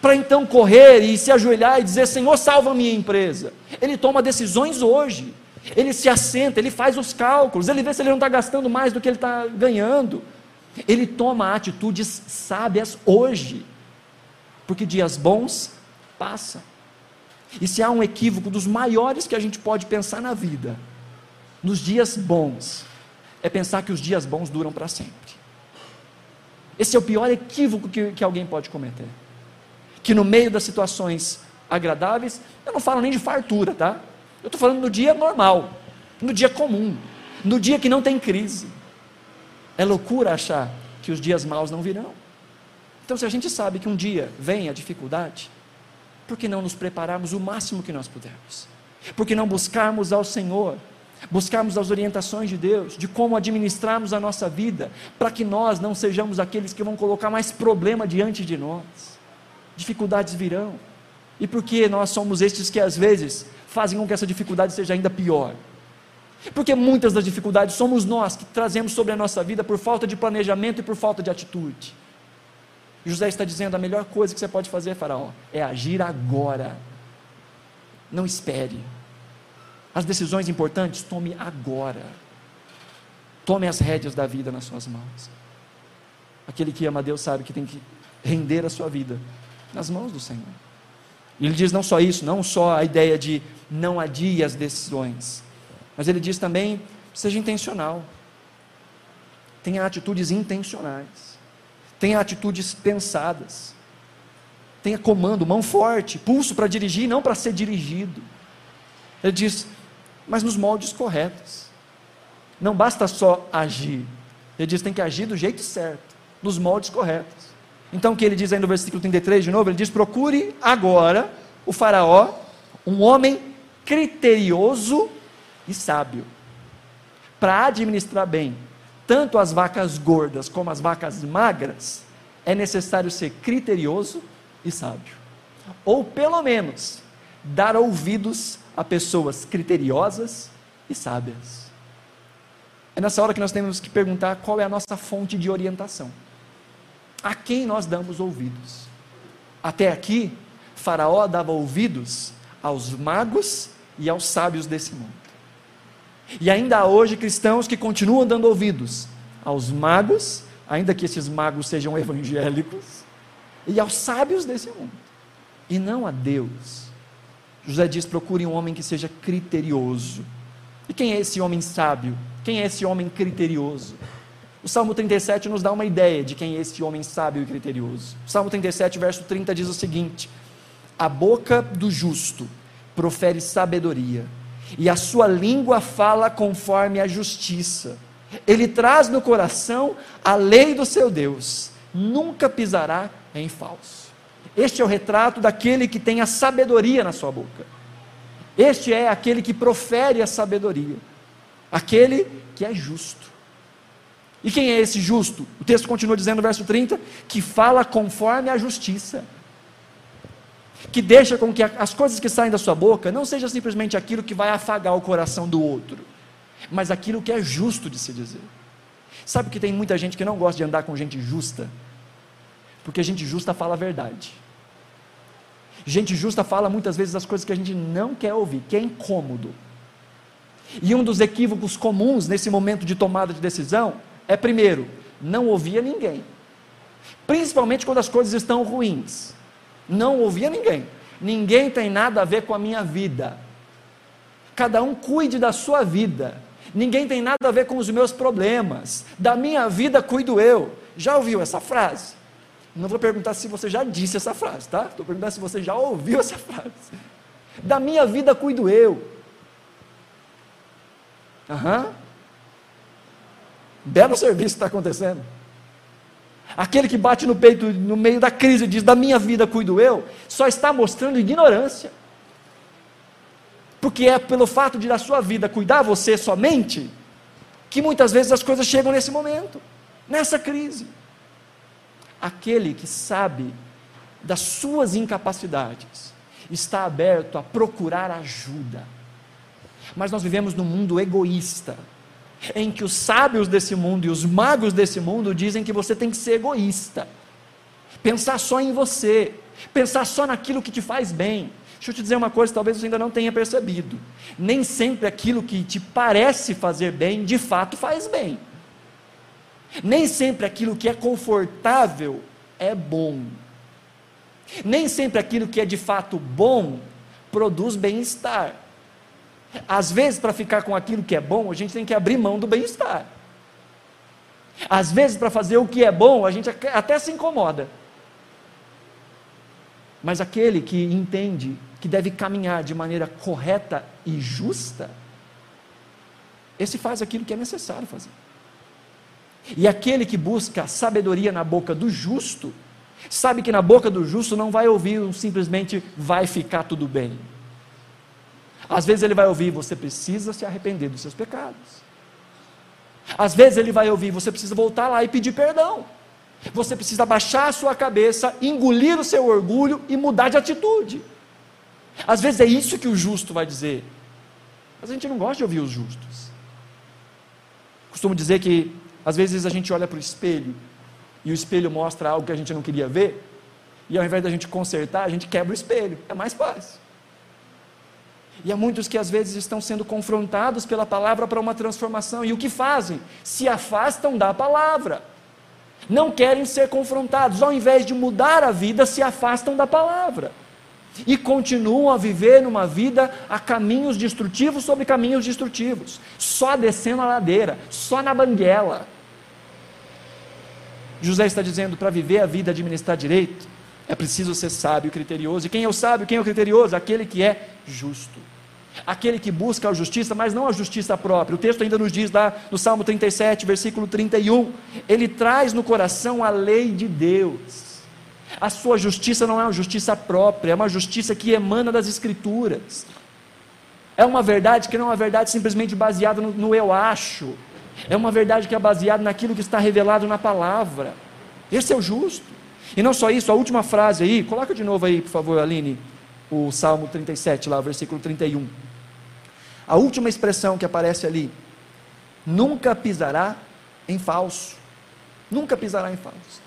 para então correr e se ajoelhar e dizer: Senhor, salva a minha empresa. Ele toma decisões hoje. Ele se assenta, ele faz os cálculos, ele vê se ele não está gastando mais do que ele está ganhando. Ele toma atitudes sábias hoje, porque dias bons passam. E se há um equívoco dos maiores que a gente pode pensar na vida, nos dias bons, é pensar que os dias bons duram para sempre. Esse é o pior equívoco que, que alguém pode cometer. Que no meio das situações agradáveis, eu não falo nem de fartura, tá? Eu estou falando no dia normal, no dia comum, no dia que não tem crise. É loucura achar que os dias maus não virão. Então, se a gente sabe que um dia vem a dificuldade, por que não nos prepararmos o máximo que nós pudermos? Por que não buscarmos ao Senhor, buscarmos as orientações de Deus, de como administrarmos a nossa vida, para que nós não sejamos aqueles que vão colocar mais problema diante de nós? Dificuldades virão. E por que nós somos estes que às vezes fazem com que essa dificuldade seja ainda pior? Porque muitas das dificuldades somos nós que trazemos sobre a nossa vida por falta de planejamento e por falta de atitude. José está dizendo: a melhor coisa que você pode fazer, Faraó, é agir agora. Não espere. As decisões importantes, tome agora. Tome as rédeas da vida nas suas mãos. Aquele que ama a Deus sabe que tem que render a sua vida nas mãos do Senhor. Ele diz não só isso, não só a ideia de não adie as decisões, mas ele diz também: seja intencional. Tenha atitudes intencionais tenha atitudes pensadas, tenha comando, mão forte, pulso para dirigir, não para ser dirigido. Ele diz, mas nos moldes corretos. Não basta só agir. Ele diz, tem que agir do jeito certo, nos moldes corretos. Então o que ele diz aí no versículo 33 de novo? Ele diz: procure agora o Faraó, um homem criterioso e sábio, para administrar bem tanto as vacas gordas como as vacas magras, é necessário ser criterioso e sábio. Ou pelo menos dar ouvidos a pessoas criteriosas e sábias. É nessa hora que nós temos que perguntar qual é a nossa fonte de orientação. A quem nós damos ouvidos? Até aqui, Faraó dava ouvidos aos magos e aos sábios desse mundo. E ainda há hoje cristãos que continuam dando ouvidos aos magos, ainda que esses magos sejam evangélicos, e aos sábios desse mundo, e não a Deus. José diz: procure um homem que seja criterioso. E quem é esse homem sábio? Quem é esse homem criterioso? O Salmo 37 nos dá uma ideia de quem é esse homem sábio e criterioso. O Salmo 37, verso 30 diz o seguinte: A boca do justo profere sabedoria e a sua língua fala conforme a justiça. Ele traz no coração a lei do seu Deus, nunca pisará em falso. Este é o retrato daquele que tem a sabedoria na sua boca. Este é aquele que profere a sabedoria, aquele que é justo. E quem é esse justo? O texto continua dizendo no verso 30 que fala conforme a justiça que deixa com que as coisas que saem da sua boca não seja simplesmente aquilo que vai afagar o coração do outro, mas aquilo que é justo de se dizer. Sabe que tem muita gente que não gosta de andar com gente justa? Porque gente justa fala a verdade. Gente justa fala muitas vezes as coisas que a gente não quer ouvir, que é incômodo. E um dos equívocos comuns nesse momento de tomada de decisão é, primeiro, não ouvir a ninguém. Principalmente quando as coisas estão ruins não ouvia ninguém. Ninguém tem nada a ver com a minha vida. Cada um cuide da sua vida. Ninguém tem nada a ver com os meus problemas. Da minha vida cuido eu. Já ouviu essa frase? Não vou perguntar se você já disse essa frase, tá? Estou perguntando se você já ouviu essa frase. Da minha vida cuido eu. Aham. Belo serviço está acontecendo. Aquele que bate no peito no meio da crise e diz: Da minha vida cuido eu, só está mostrando ignorância. Porque é pelo fato de da sua vida cuidar você somente, que muitas vezes as coisas chegam nesse momento, nessa crise. Aquele que sabe das suas incapacidades, está aberto a procurar ajuda. Mas nós vivemos num mundo egoísta, em que os sábios desse mundo e os magos desse mundo dizem que você tem que ser egoísta, pensar só em você, pensar só naquilo que te faz bem. Deixa eu te dizer uma coisa, talvez você ainda não tenha percebido. Nem sempre aquilo que te parece fazer bem, de fato faz bem. Nem sempre aquilo que é confortável é bom. Nem sempre aquilo que é de fato bom produz bem-estar. Às vezes, para ficar com aquilo que é bom, a gente tem que abrir mão do bem-estar. Às vezes, para fazer o que é bom, a gente até se incomoda. Mas aquele que entende que deve caminhar de maneira correta e justa, esse faz aquilo que é necessário fazer. E aquele que busca sabedoria na boca do justo, sabe que na boca do justo não vai ouvir um simplesmente vai ficar tudo bem. Às vezes ele vai ouvir você precisa se arrepender dos seus pecados. Às vezes ele vai ouvir você precisa voltar lá e pedir perdão. Você precisa baixar a sua cabeça, engolir o seu orgulho e mudar de atitude. Às vezes é isso que o justo vai dizer. Mas a gente não gosta de ouvir os justos. Costumo dizer que às vezes a gente olha para o espelho e o espelho mostra algo que a gente não queria ver, e ao invés da gente consertar, a gente quebra o espelho. É mais fácil. E há muitos que às vezes estão sendo confrontados pela palavra para uma transformação, e o que fazem? Se afastam da palavra. Não querem ser confrontados, ao invés de mudar a vida, se afastam da palavra. E continuam a viver numa vida a caminhos destrutivos sobre caminhos destrutivos, só descendo a ladeira, só na banguela. José está dizendo: para viver a vida, administrar direito, é preciso ser sábio e criterioso. E quem é o sábio, quem é o criterioso? Aquele que é justo. Aquele que busca a justiça, mas não a justiça própria. O texto ainda nos diz lá no Salmo 37, versículo 31, ele traz no coração a lei de Deus. A sua justiça não é uma justiça própria, é uma justiça que emana das Escrituras. É uma verdade que não é uma verdade simplesmente baseada no, no eu acho, é uma verdade que é baseada naquilo que está revelado na palavra. Esse é o justo. E não só isso, a última frase aí, coloca de novo aí, por favor, Aline, o Salmo 37, lá, versículo 31. A última expressão que aparece ali, nunca pisará em falso. Nunca pisará em falso.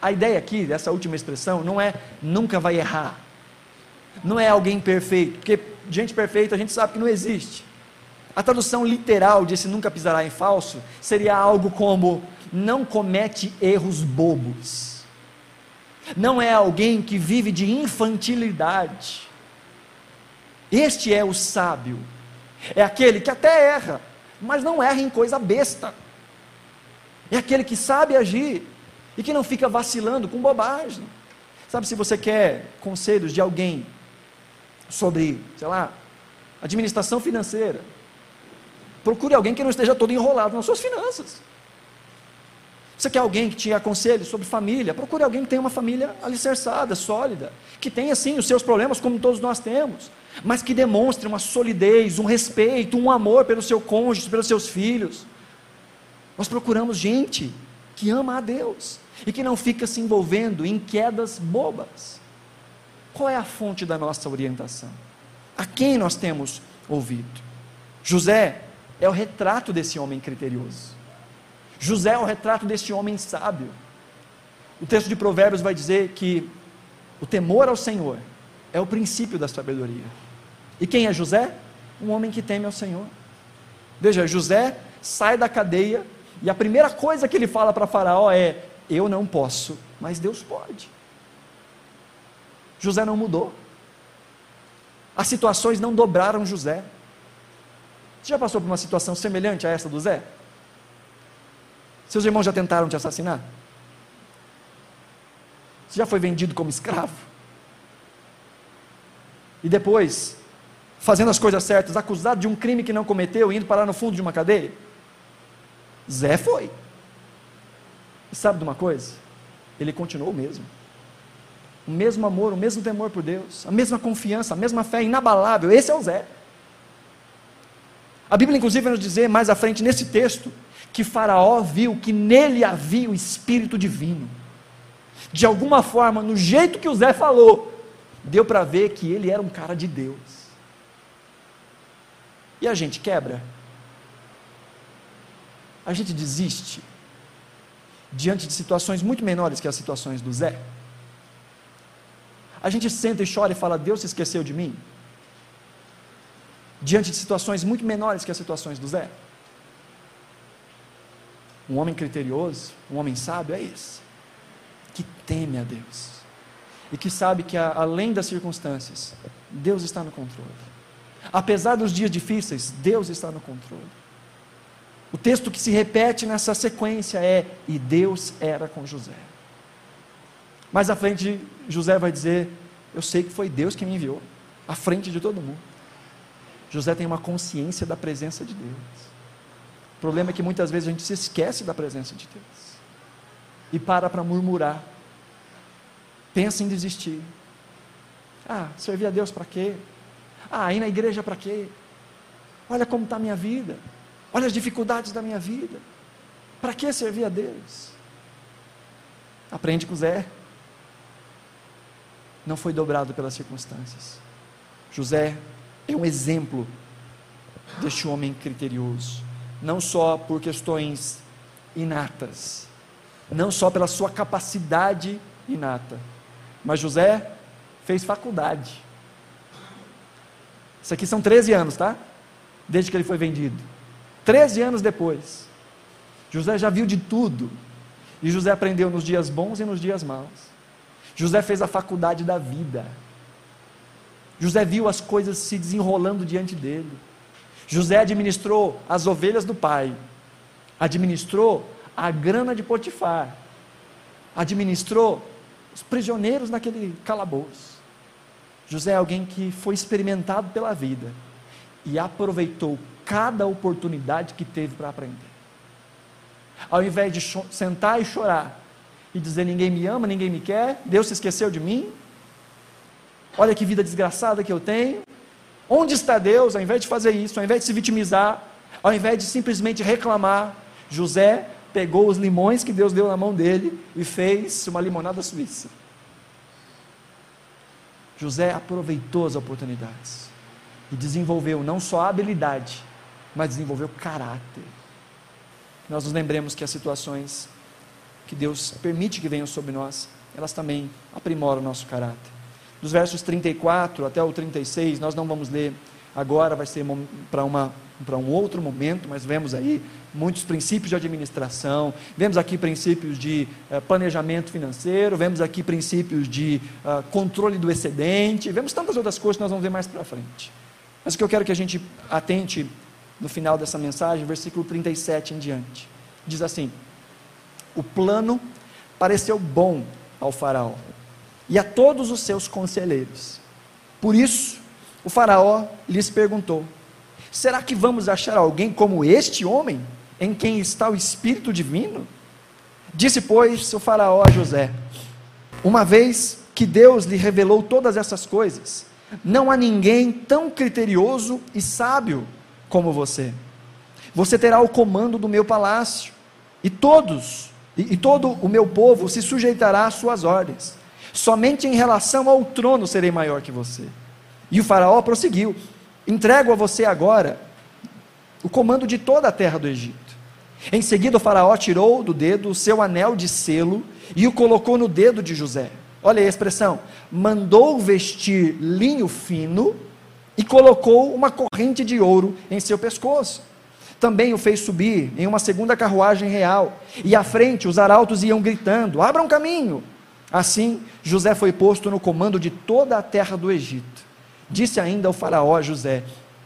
A ideia aqui dessa última expressão não é nunca vai errar. Não é alguém perfeito, porque gente perfeita a gente sabe que não existe. A tradução literal desse nunca pisará em falso seria algo como não comete erros bobos. Não é alguém que vive de infantilidade. Este é o sábio. É aquele que até erra, mas não erra em coisa besta. É aquele que sabe agir e que não fica vacilando com bobagem. Sabe, se você quer conselhos de alguém sobre, sei lá, administração financeira, Procure alguém que não esteja todo enrolado nas suas finanças. Você quer alguém que te aconselhe sobre família? Procure alguém que tenha uma família alicerçada, sólida, que tenha sim os seus problemas, como todos nós temos, mas que demonstre uma solidez, um respeito, um amor pelo seu cônjuge, pelos seus filhos. Nós procuramos gente que ama a Deus e que não fica se envolvendo em quedas bobas. Qual é a fonte da nossa orientação? A quem nós temos ouvido? José é o retrato desse homem criterioso. José é o retrato desse homem sábio. O texto de Provérbios vai dizer que o temor ao Senhor é o princípio da sabedoria. E quem é José? Um homem que teme ao Senhor. Veja, José sai da cadeia e a primeira coisa que ele fala para Faraó é: Eu não posso, mas Deus pode. José não mudou. As situações não dobraram José. Você já passou por uma situação semelhante a essa do Zé? Seus irmãos já tentaram te assassinar? Você já foi vendido como escravo? E depois, fazendo as coisas certas, acusado de um crime que não cometeu indo parar no fundo de uma cadeia? Zé foi. E sabe de uma coisa? Ele continuou o mesmo. O mesmo amor, o mesmo temor por Deus, a mesma confiança, a mesma fé inabalável. Esse é o Zé. A Bíblia, inclusive, vai nos dizer mais à frente nesse texto que Faraó viu que nele havia o Espírito Divino. De alguma forma, no jeito que o Zé falou, deu para ver que ele era um cara de Deus. E a gente quebra. A gente desiste diante de situações muito menores que as situações do Zé. A gente senta e chora e fala: Deus se esqueceu de mim? Diante de situações muito menores que as situações do Zé. Um homem criterioso, um homem sábio é esse, que teme a Deus e que sabe que, além das circunstâncias, Deus está no controle. Apesar dos dias difíceis, Deus está no controle. O texto que se repete nessa sequência é: E Deus era com José. Mais à frente, José vai dizer: Eu sei que foi Deus que me enviou, à frente de todo mundo. José tem uma consciência da presença de Deus. O problema é que muitas vezes a gente se esquece da presença de Deus e para para murmurar, pensa em desistir. Ah, servir a Deus para quê? Ah, ir na igreja para quê? Olha como está a minha vida. Olha as dificuldades da minha vida. Para que servir a Deus? Aprende com Zé. Não foi dobrado pelas circunstâncias. José é um exemplo deste homem criterioso. Não só por questões inatas, não só pela sua capacidade inata, mas José fez faculdade. Isso aqui são 13 anos, tá? Desde que ele foi vendido. 13 anos depois. José já viu de tudo. E José aprendeu nos dias bons e nos dias maus. José fez a faculdade da vida. José viu as coisas se desenrolando diante dele. José administrou as ovelhas do pai. Administrou a grana de Potifar. Administrou os prisioneiros naquele calabouço. José é alguém que foi experimentado pela vida e aproveitou cada oportunidade que teve para aprender. Ao invés de sentar e chorar e dizer ninguém me ama, ninguém me quer, Deus se esqueceu de mim. Olha que vida desgraçada que eu tenho. Onde está Deus? Ao invés de fazer isso, ao invés de se vitimizar, ao invés de simplesmente reclamar, José pegou os limões que Deus deu na mão dele e fez uma limonada suíça. José aproveitou as oportunidades e desenvolveu não só habilidade, mas desenvolveu caráter. Nós nos lembremos que as situações que Deus permite que venham sobre nós, elas também aprimoram o nosso caráter. Dos versos 34 até o 36, nós não vamos ler agora, vai ser para uma para um outro momento, mas vemos aí muitos princípios de administração, vemos aqui princípios de uh, planejamento financeiro, vemos aqui princípios de uh, controle do excedente, vemos tantas outras coisas que nós vamos ver mais para frente. Mas o que eu quero que a gente atente no final dessa mensagem, versículo 37 em diante, diz assim: O plano pareceu bom ao Faraó e a todos os seus conselheiros. Por isso, o Faraó lhes perguntou: Será que vamos achar alguém como este homem, em quem está o Espírito Divino? Disse, pois, o Faraó a José: Uma vez que Deus lhe revelou todas essas coisas, não há ninguém tão criterioso e sábio como você. Você terá o comando do meu palácio, e todos, e, e todo o meu povo se sujeitará às suas ordens. Somente em relação ao trono serei maior que você. E o Faraó prosseguiu: Entrego a você agora o comando de toda a terra do Egito. Em seguida, o Faraó tirou do dedo o seu anel de selo e o colocou no dedo de José. Olha aí a expressão: mandou vestir linho fino e colocou uma corrente de ouro em seu pescoço. Também o fez subir em uma segunda carruagem real, e à frente os arautos iam gritando: Abra um caminho! Assim, José foi posto no comando de toda a terra do Egito. Disse ainda o Faraó José: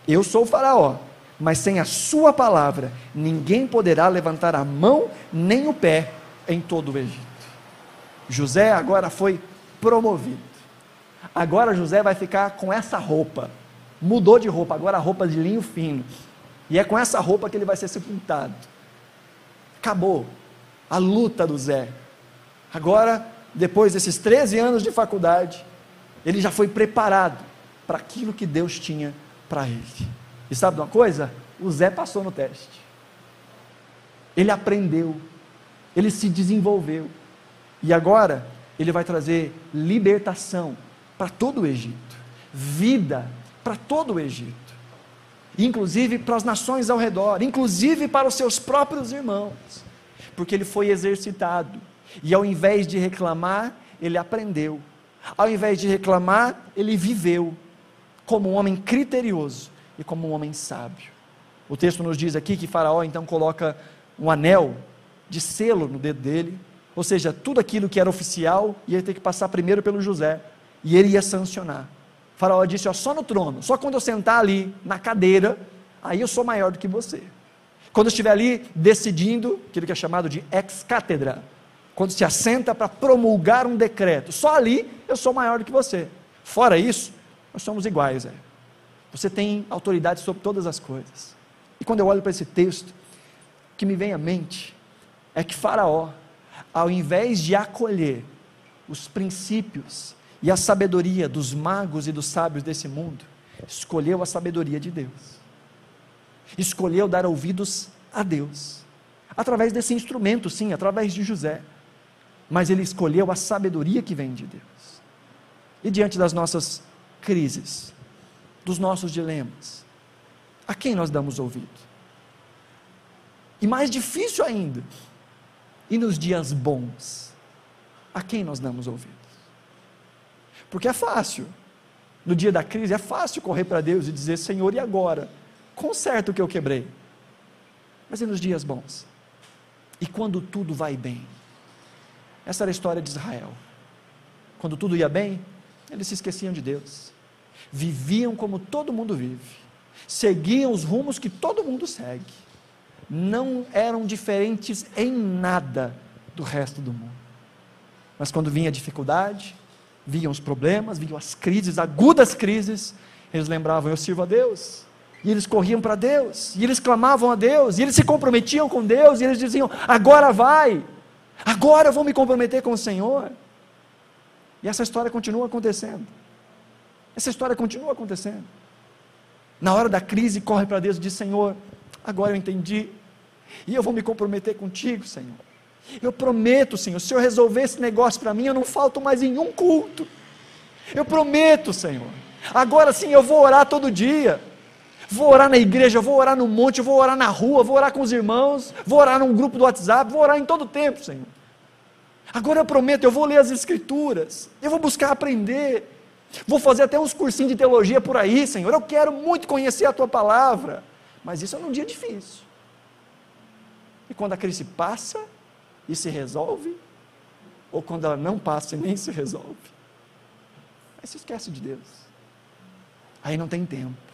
Eu sou o Faraó, mas sem a sua palavra, ninguém poderá levantar a mão nem o pé em todo o Egito. José agora foi promovido. Agora José vai ficar com essa roupa. Mudou de roupa, agora roupa de linho fino. E é com essa roupa que ele vai ser sepultado. Acabou a luta do Zé. Agora, depois desses 13 anos de faculdade, ele já foi preparado para aquilo que Deus tinha para ele. E sabe de uma coisa? O Zé passou no teste. Ele aprendeu, ele se desenvolveu. E agora ele vai trazer libertação para todo o Egito, vida para todo o Egito, inclusive para as nações ao redor, inclusive para os seus próprios irmãos, porque ele foi exercitado. E ao invés de reclamar, ele aprendeu Ao invés de reclamar, ele viveu como um homem criterioso e como um homem sábio. O texto nos diz aqui que Faraó então coloca um anel de selo no dedo dele, ou seja, tudo aquilo que era oficial ia ter que passar primeiro pelo José, e ele ia sancionar. Faraó disse: ó, só no trono, só quando eu sentar ali na cadeira, aí eu sou maior do que você. Quando eu estiver ali decidindo, aquilo que é chamado de ex-cátedra, quando se assenta para promulgar um decreto, só ali eu sou maior do que você. Fora isso, nós somos iguais. É. Você tem autoridade sobre todas as coisas. E quando eu olho para esse texto, o que me vem à mente é que Faraó, ao invés de acolher os princípios e a sabedoria dos magos e dos sábios desse mundo, escolheu a sabedoria de Deus. Escolheu dar ouvidos a Deus. Através desse instrumento, sim, através de José. Mas ele escolheu a sabedoria que vem de Deus. E diante das nossas crises, dos nossos dilemas, a quem nós damos ouvido? E mais difícil ainda, e nos dias bons, a quem nós damos ouvidos? Porque é fácil, no dia da crise, é fácil correr para Deus e dizer: Senhor, e agora? Conserta o que eu quebrei. Mas e nos dias bons? E quando tudo vai bem? Essa era a história de Israel. Quando tudo ia bem, eles se esqueciam de Deus. Viviam como todo mundo vive. Seguiam os rumos que todo mundo segue não eram diferentes em nada do resto do mundo. Mas quando vinha a dificuldade, vinham os problemas, vinham as crises, agudas crises, eles lembravam: Eu sirvo a Deus. E eles corriam para Deus, e eles clamavam a Deus, e eles se comprometiam com Deus, e eles diziam: Agora vai, agora eu vou me comprometer com o Senhor. E essa história continua acontecendo. Essa história continua acontecendo. Na hora da crise, corre para Deus e diz: Senhor, agora eu entendi, e eu vou me comprometer contigo, Senhor. Eu prometo, Senhor, se eu resolver esse negócio para mim, eu não falto mais em um culto. Eu prometo, Senhor. Agora sim eu vou orar todo dia. Vou orar na igreja, vou orar no monte, vou orar na rua, vou orar com os irmãos, vou orar num grupo do WhatsApp, vou orar em todo tempo, Senhor. Agora eu prometo, eu vou ler as escrituras, eu vou buscar aprender, vou fazer até uns cursinhos de teologia por aí, Senhor. Eu quero muito conhecer a tua palavra, mas isso é num dia difícil. E quando a crise passa e se resolve, ou quando ela não passa e nem se resolve, aí se esquece de Deus. Aí não tem tempo.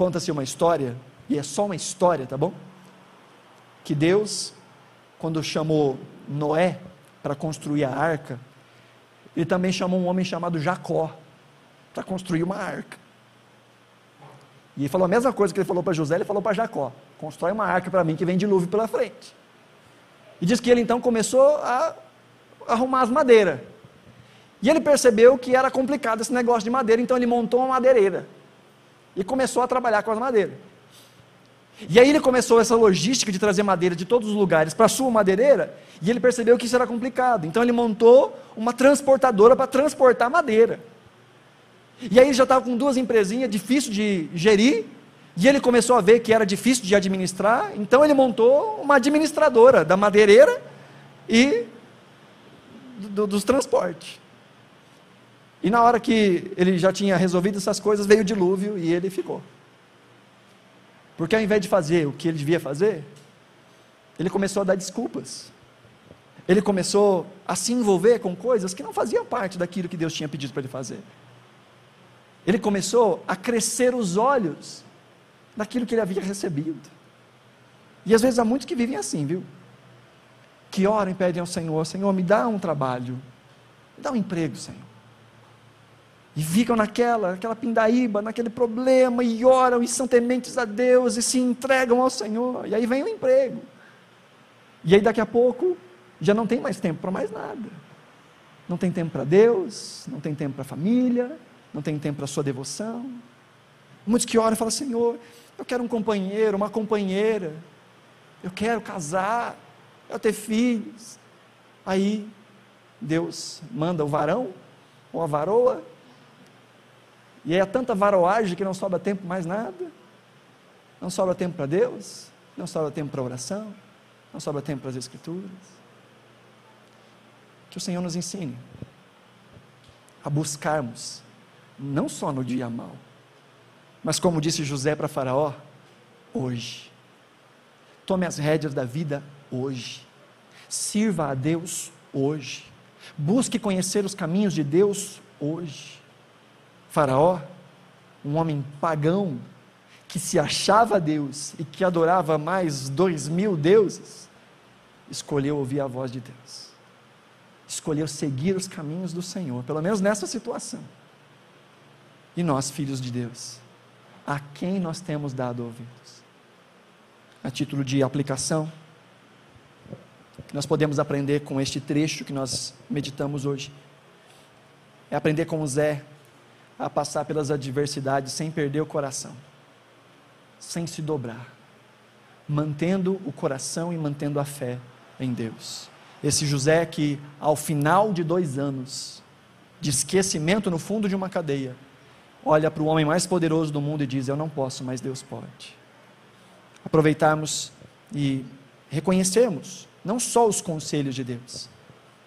Conta-se uma história, e é só uma história, tá bom? Que Deus, quando chamou Noé para construir a arca, ele também chamou um homem chamado Jacó para construir uma arca. E ele falou a mesma coisa que ele falou para José, ele falou para Jacó: constrói uma arca para mim que vem dilúvio pela frente. E diz que ele então começou a arrumar as madeiras. E ele percebeu que era complicado esse negócio de madeira, então ele montou uma madeireira. E começou a trabalhar com as madeiras. E aí ele começou essa logística de trazer madeira de todos os lugares para a sua madeireira, e ele percebeu que isso era complicado. Então ele montou uma transportadora para transportar madeira. E aí ele já estava com duas empresinhas, difícil de gerir, e ele começou a ver que era difícil de administrar, então ele montou uma administradora da madeireira e do, dos transportes. E na hora que ele já tinha resolvido essas coisas, veio o dilúvio e ele ficou. Porque ao invés de fazer o que ele devia fazer, ele começou a dar desculpas. Ele começou a se envolver com coisas que não faziam parte daquilo que Deus tinha pedido para ele fazer. Ele começou a crescer os olhos daquilo que ele havia recebido. E às vezes há muitos que vivem assim, viu? Que oram e pedem ao Senhor: Senhor, me dá um trabalho, me dá um emprego, Senhor. E ficam naquela, aquela pindaíba, naquele problema, e oram e são tementes a Deus e se entregam ao Senhor. E aí vem o emprego. E aí daqui a pouco já não tem mais tempo para mais nada. Não tem tempo para Deus, não tem tempo para a família, não tem tempo para a sua devoção. Muitos que oram e falam: Senhor, eu quero um companheiro, uma companheira, eu quero casar, eu ter filhos. Aí Deus manda o varão ou a varoa, e é tanta varoagem que não sobra tempo mais nada, não sobra tempo para Deus, não sobra tempo para oração, não sobra tempo para as Escrituras. Que o Senhor nos ensine a buscarmos, não só no dia mal, mas como disse José para Faraó, hoje. Tome as rédeas da vida hoje. Sirva a Deus hoje. Busque conhecer os caminhos de Deus hoje. Faraó, um homem pagão, que se achava Deus e que adorava mais dois mil deuses, escolheu ouvir a voz de Deus. Escolheu seguir os caminhos do Senhor, pelo menos nessa situação. E nós, filhos de Deus, a quem nós temos dado ouvidos? A título de aplicação, que nós podemos aprender com este trecho que nós meditamos hoje, é aprender com Zé a passar pelas adversidades sem perder o coração, sem se dobrar, mantendo o coração e mantendo a fé em Deus. Esse José que, ao final de dois anos de esquecimento no fundo de uma cadeia, olha para o homem mais poderoso do mundo e diz: Eu não posso, mas Deus pode. Aproveitarmos e reconhecermos não só os conselhos de Deus,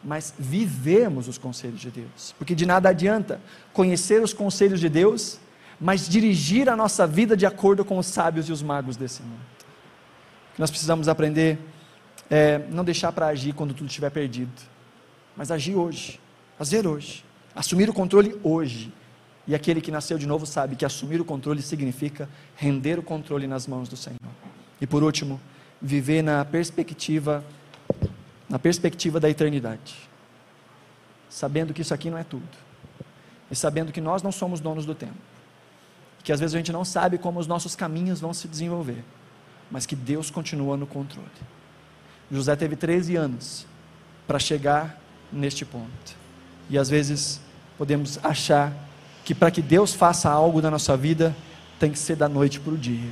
mas vivemos os conselhos de Deus. Porque de nada adianta conhecer os conselhos de Deus, mas dirigir a nossa vida de acordo com os sábios e os magos desse mundo. Nós precisamos aprender é, não deixar para agir quando tudo estiver perdido, mas agir hoje, fazer hoje, assumir o controle hoje. E aquele que nasceu de novo sabe que assumir o controle significa render o controle nas mãos do Senhor. E por último, viver na perspectiva na perspectiva da eternidade, sabendo que isso aqui não é tudo, e sabendo que nós não somos donos do tempo, que às vezes a gente não sabe como os nossos caminhos vão se desenvolver, mas que Deus continua no controle. José teve 13 anos para chegar neste ponto, e às vezes podemos achar que para que Deus faça algo na nossa vida, tem que ser da noite para o dia.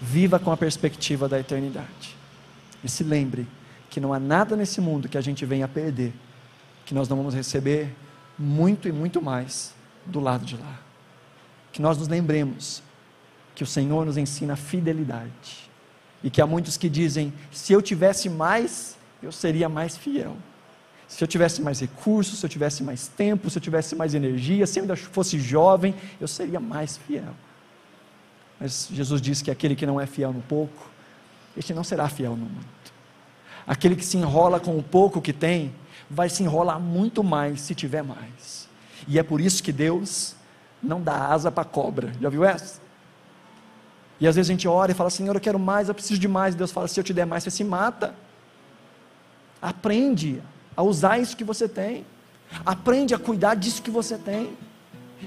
Viva com a perspectiva da eternidade. E se lembre que não há nada nesse mundo que a gente venha a perder, que nós não vamos receber muito e muito mais do lado de lá. Que nós nos lembremos que o Senhor nos ensina fidelidade. E que há muitos que dizem: se eu tivesse mais, eu seria mais fiel. Se eu tivesse mais recursos, se eu tivesse mais tempo, se eu tivesse mais energia, se eu ainda fosse jovem, eu seria mais fiel. Mas Jesus disse que aquele que não é fiel no pouco, este não será fiel no muito. Aquele que se enrola com o pouco que tem, vai se enrolar muito mais se tiver mais. E é por isso que Deus não dá asa para cobra. Já viu essa? E às vezes a gente ora e fala: Senhor, eu quero mais, eu preciso de mais. E Deus fala: Se eu te der mais, você se mata. Aprende a usar isso que você tem. Aprende a cuidar disso que você tem.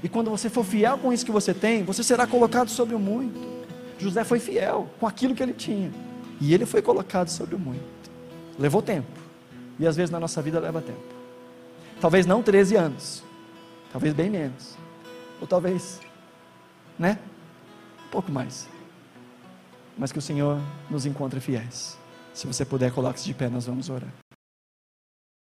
E quando você for fiel com isso que você tem, você será colocado sobre o muito. José foi fiel com aquilo que ele tinha. E ele foi colocado sobre o muito. Levou tempo. E às vezes na nossa vida leva tempo. Talvez não 13 anos. Talvez bem menos. Ou talvez, né? Um pouco mais. Mas que o Senhor nos encontre fiéis. Se você puder, coloque-se de pé, nós vamos orar.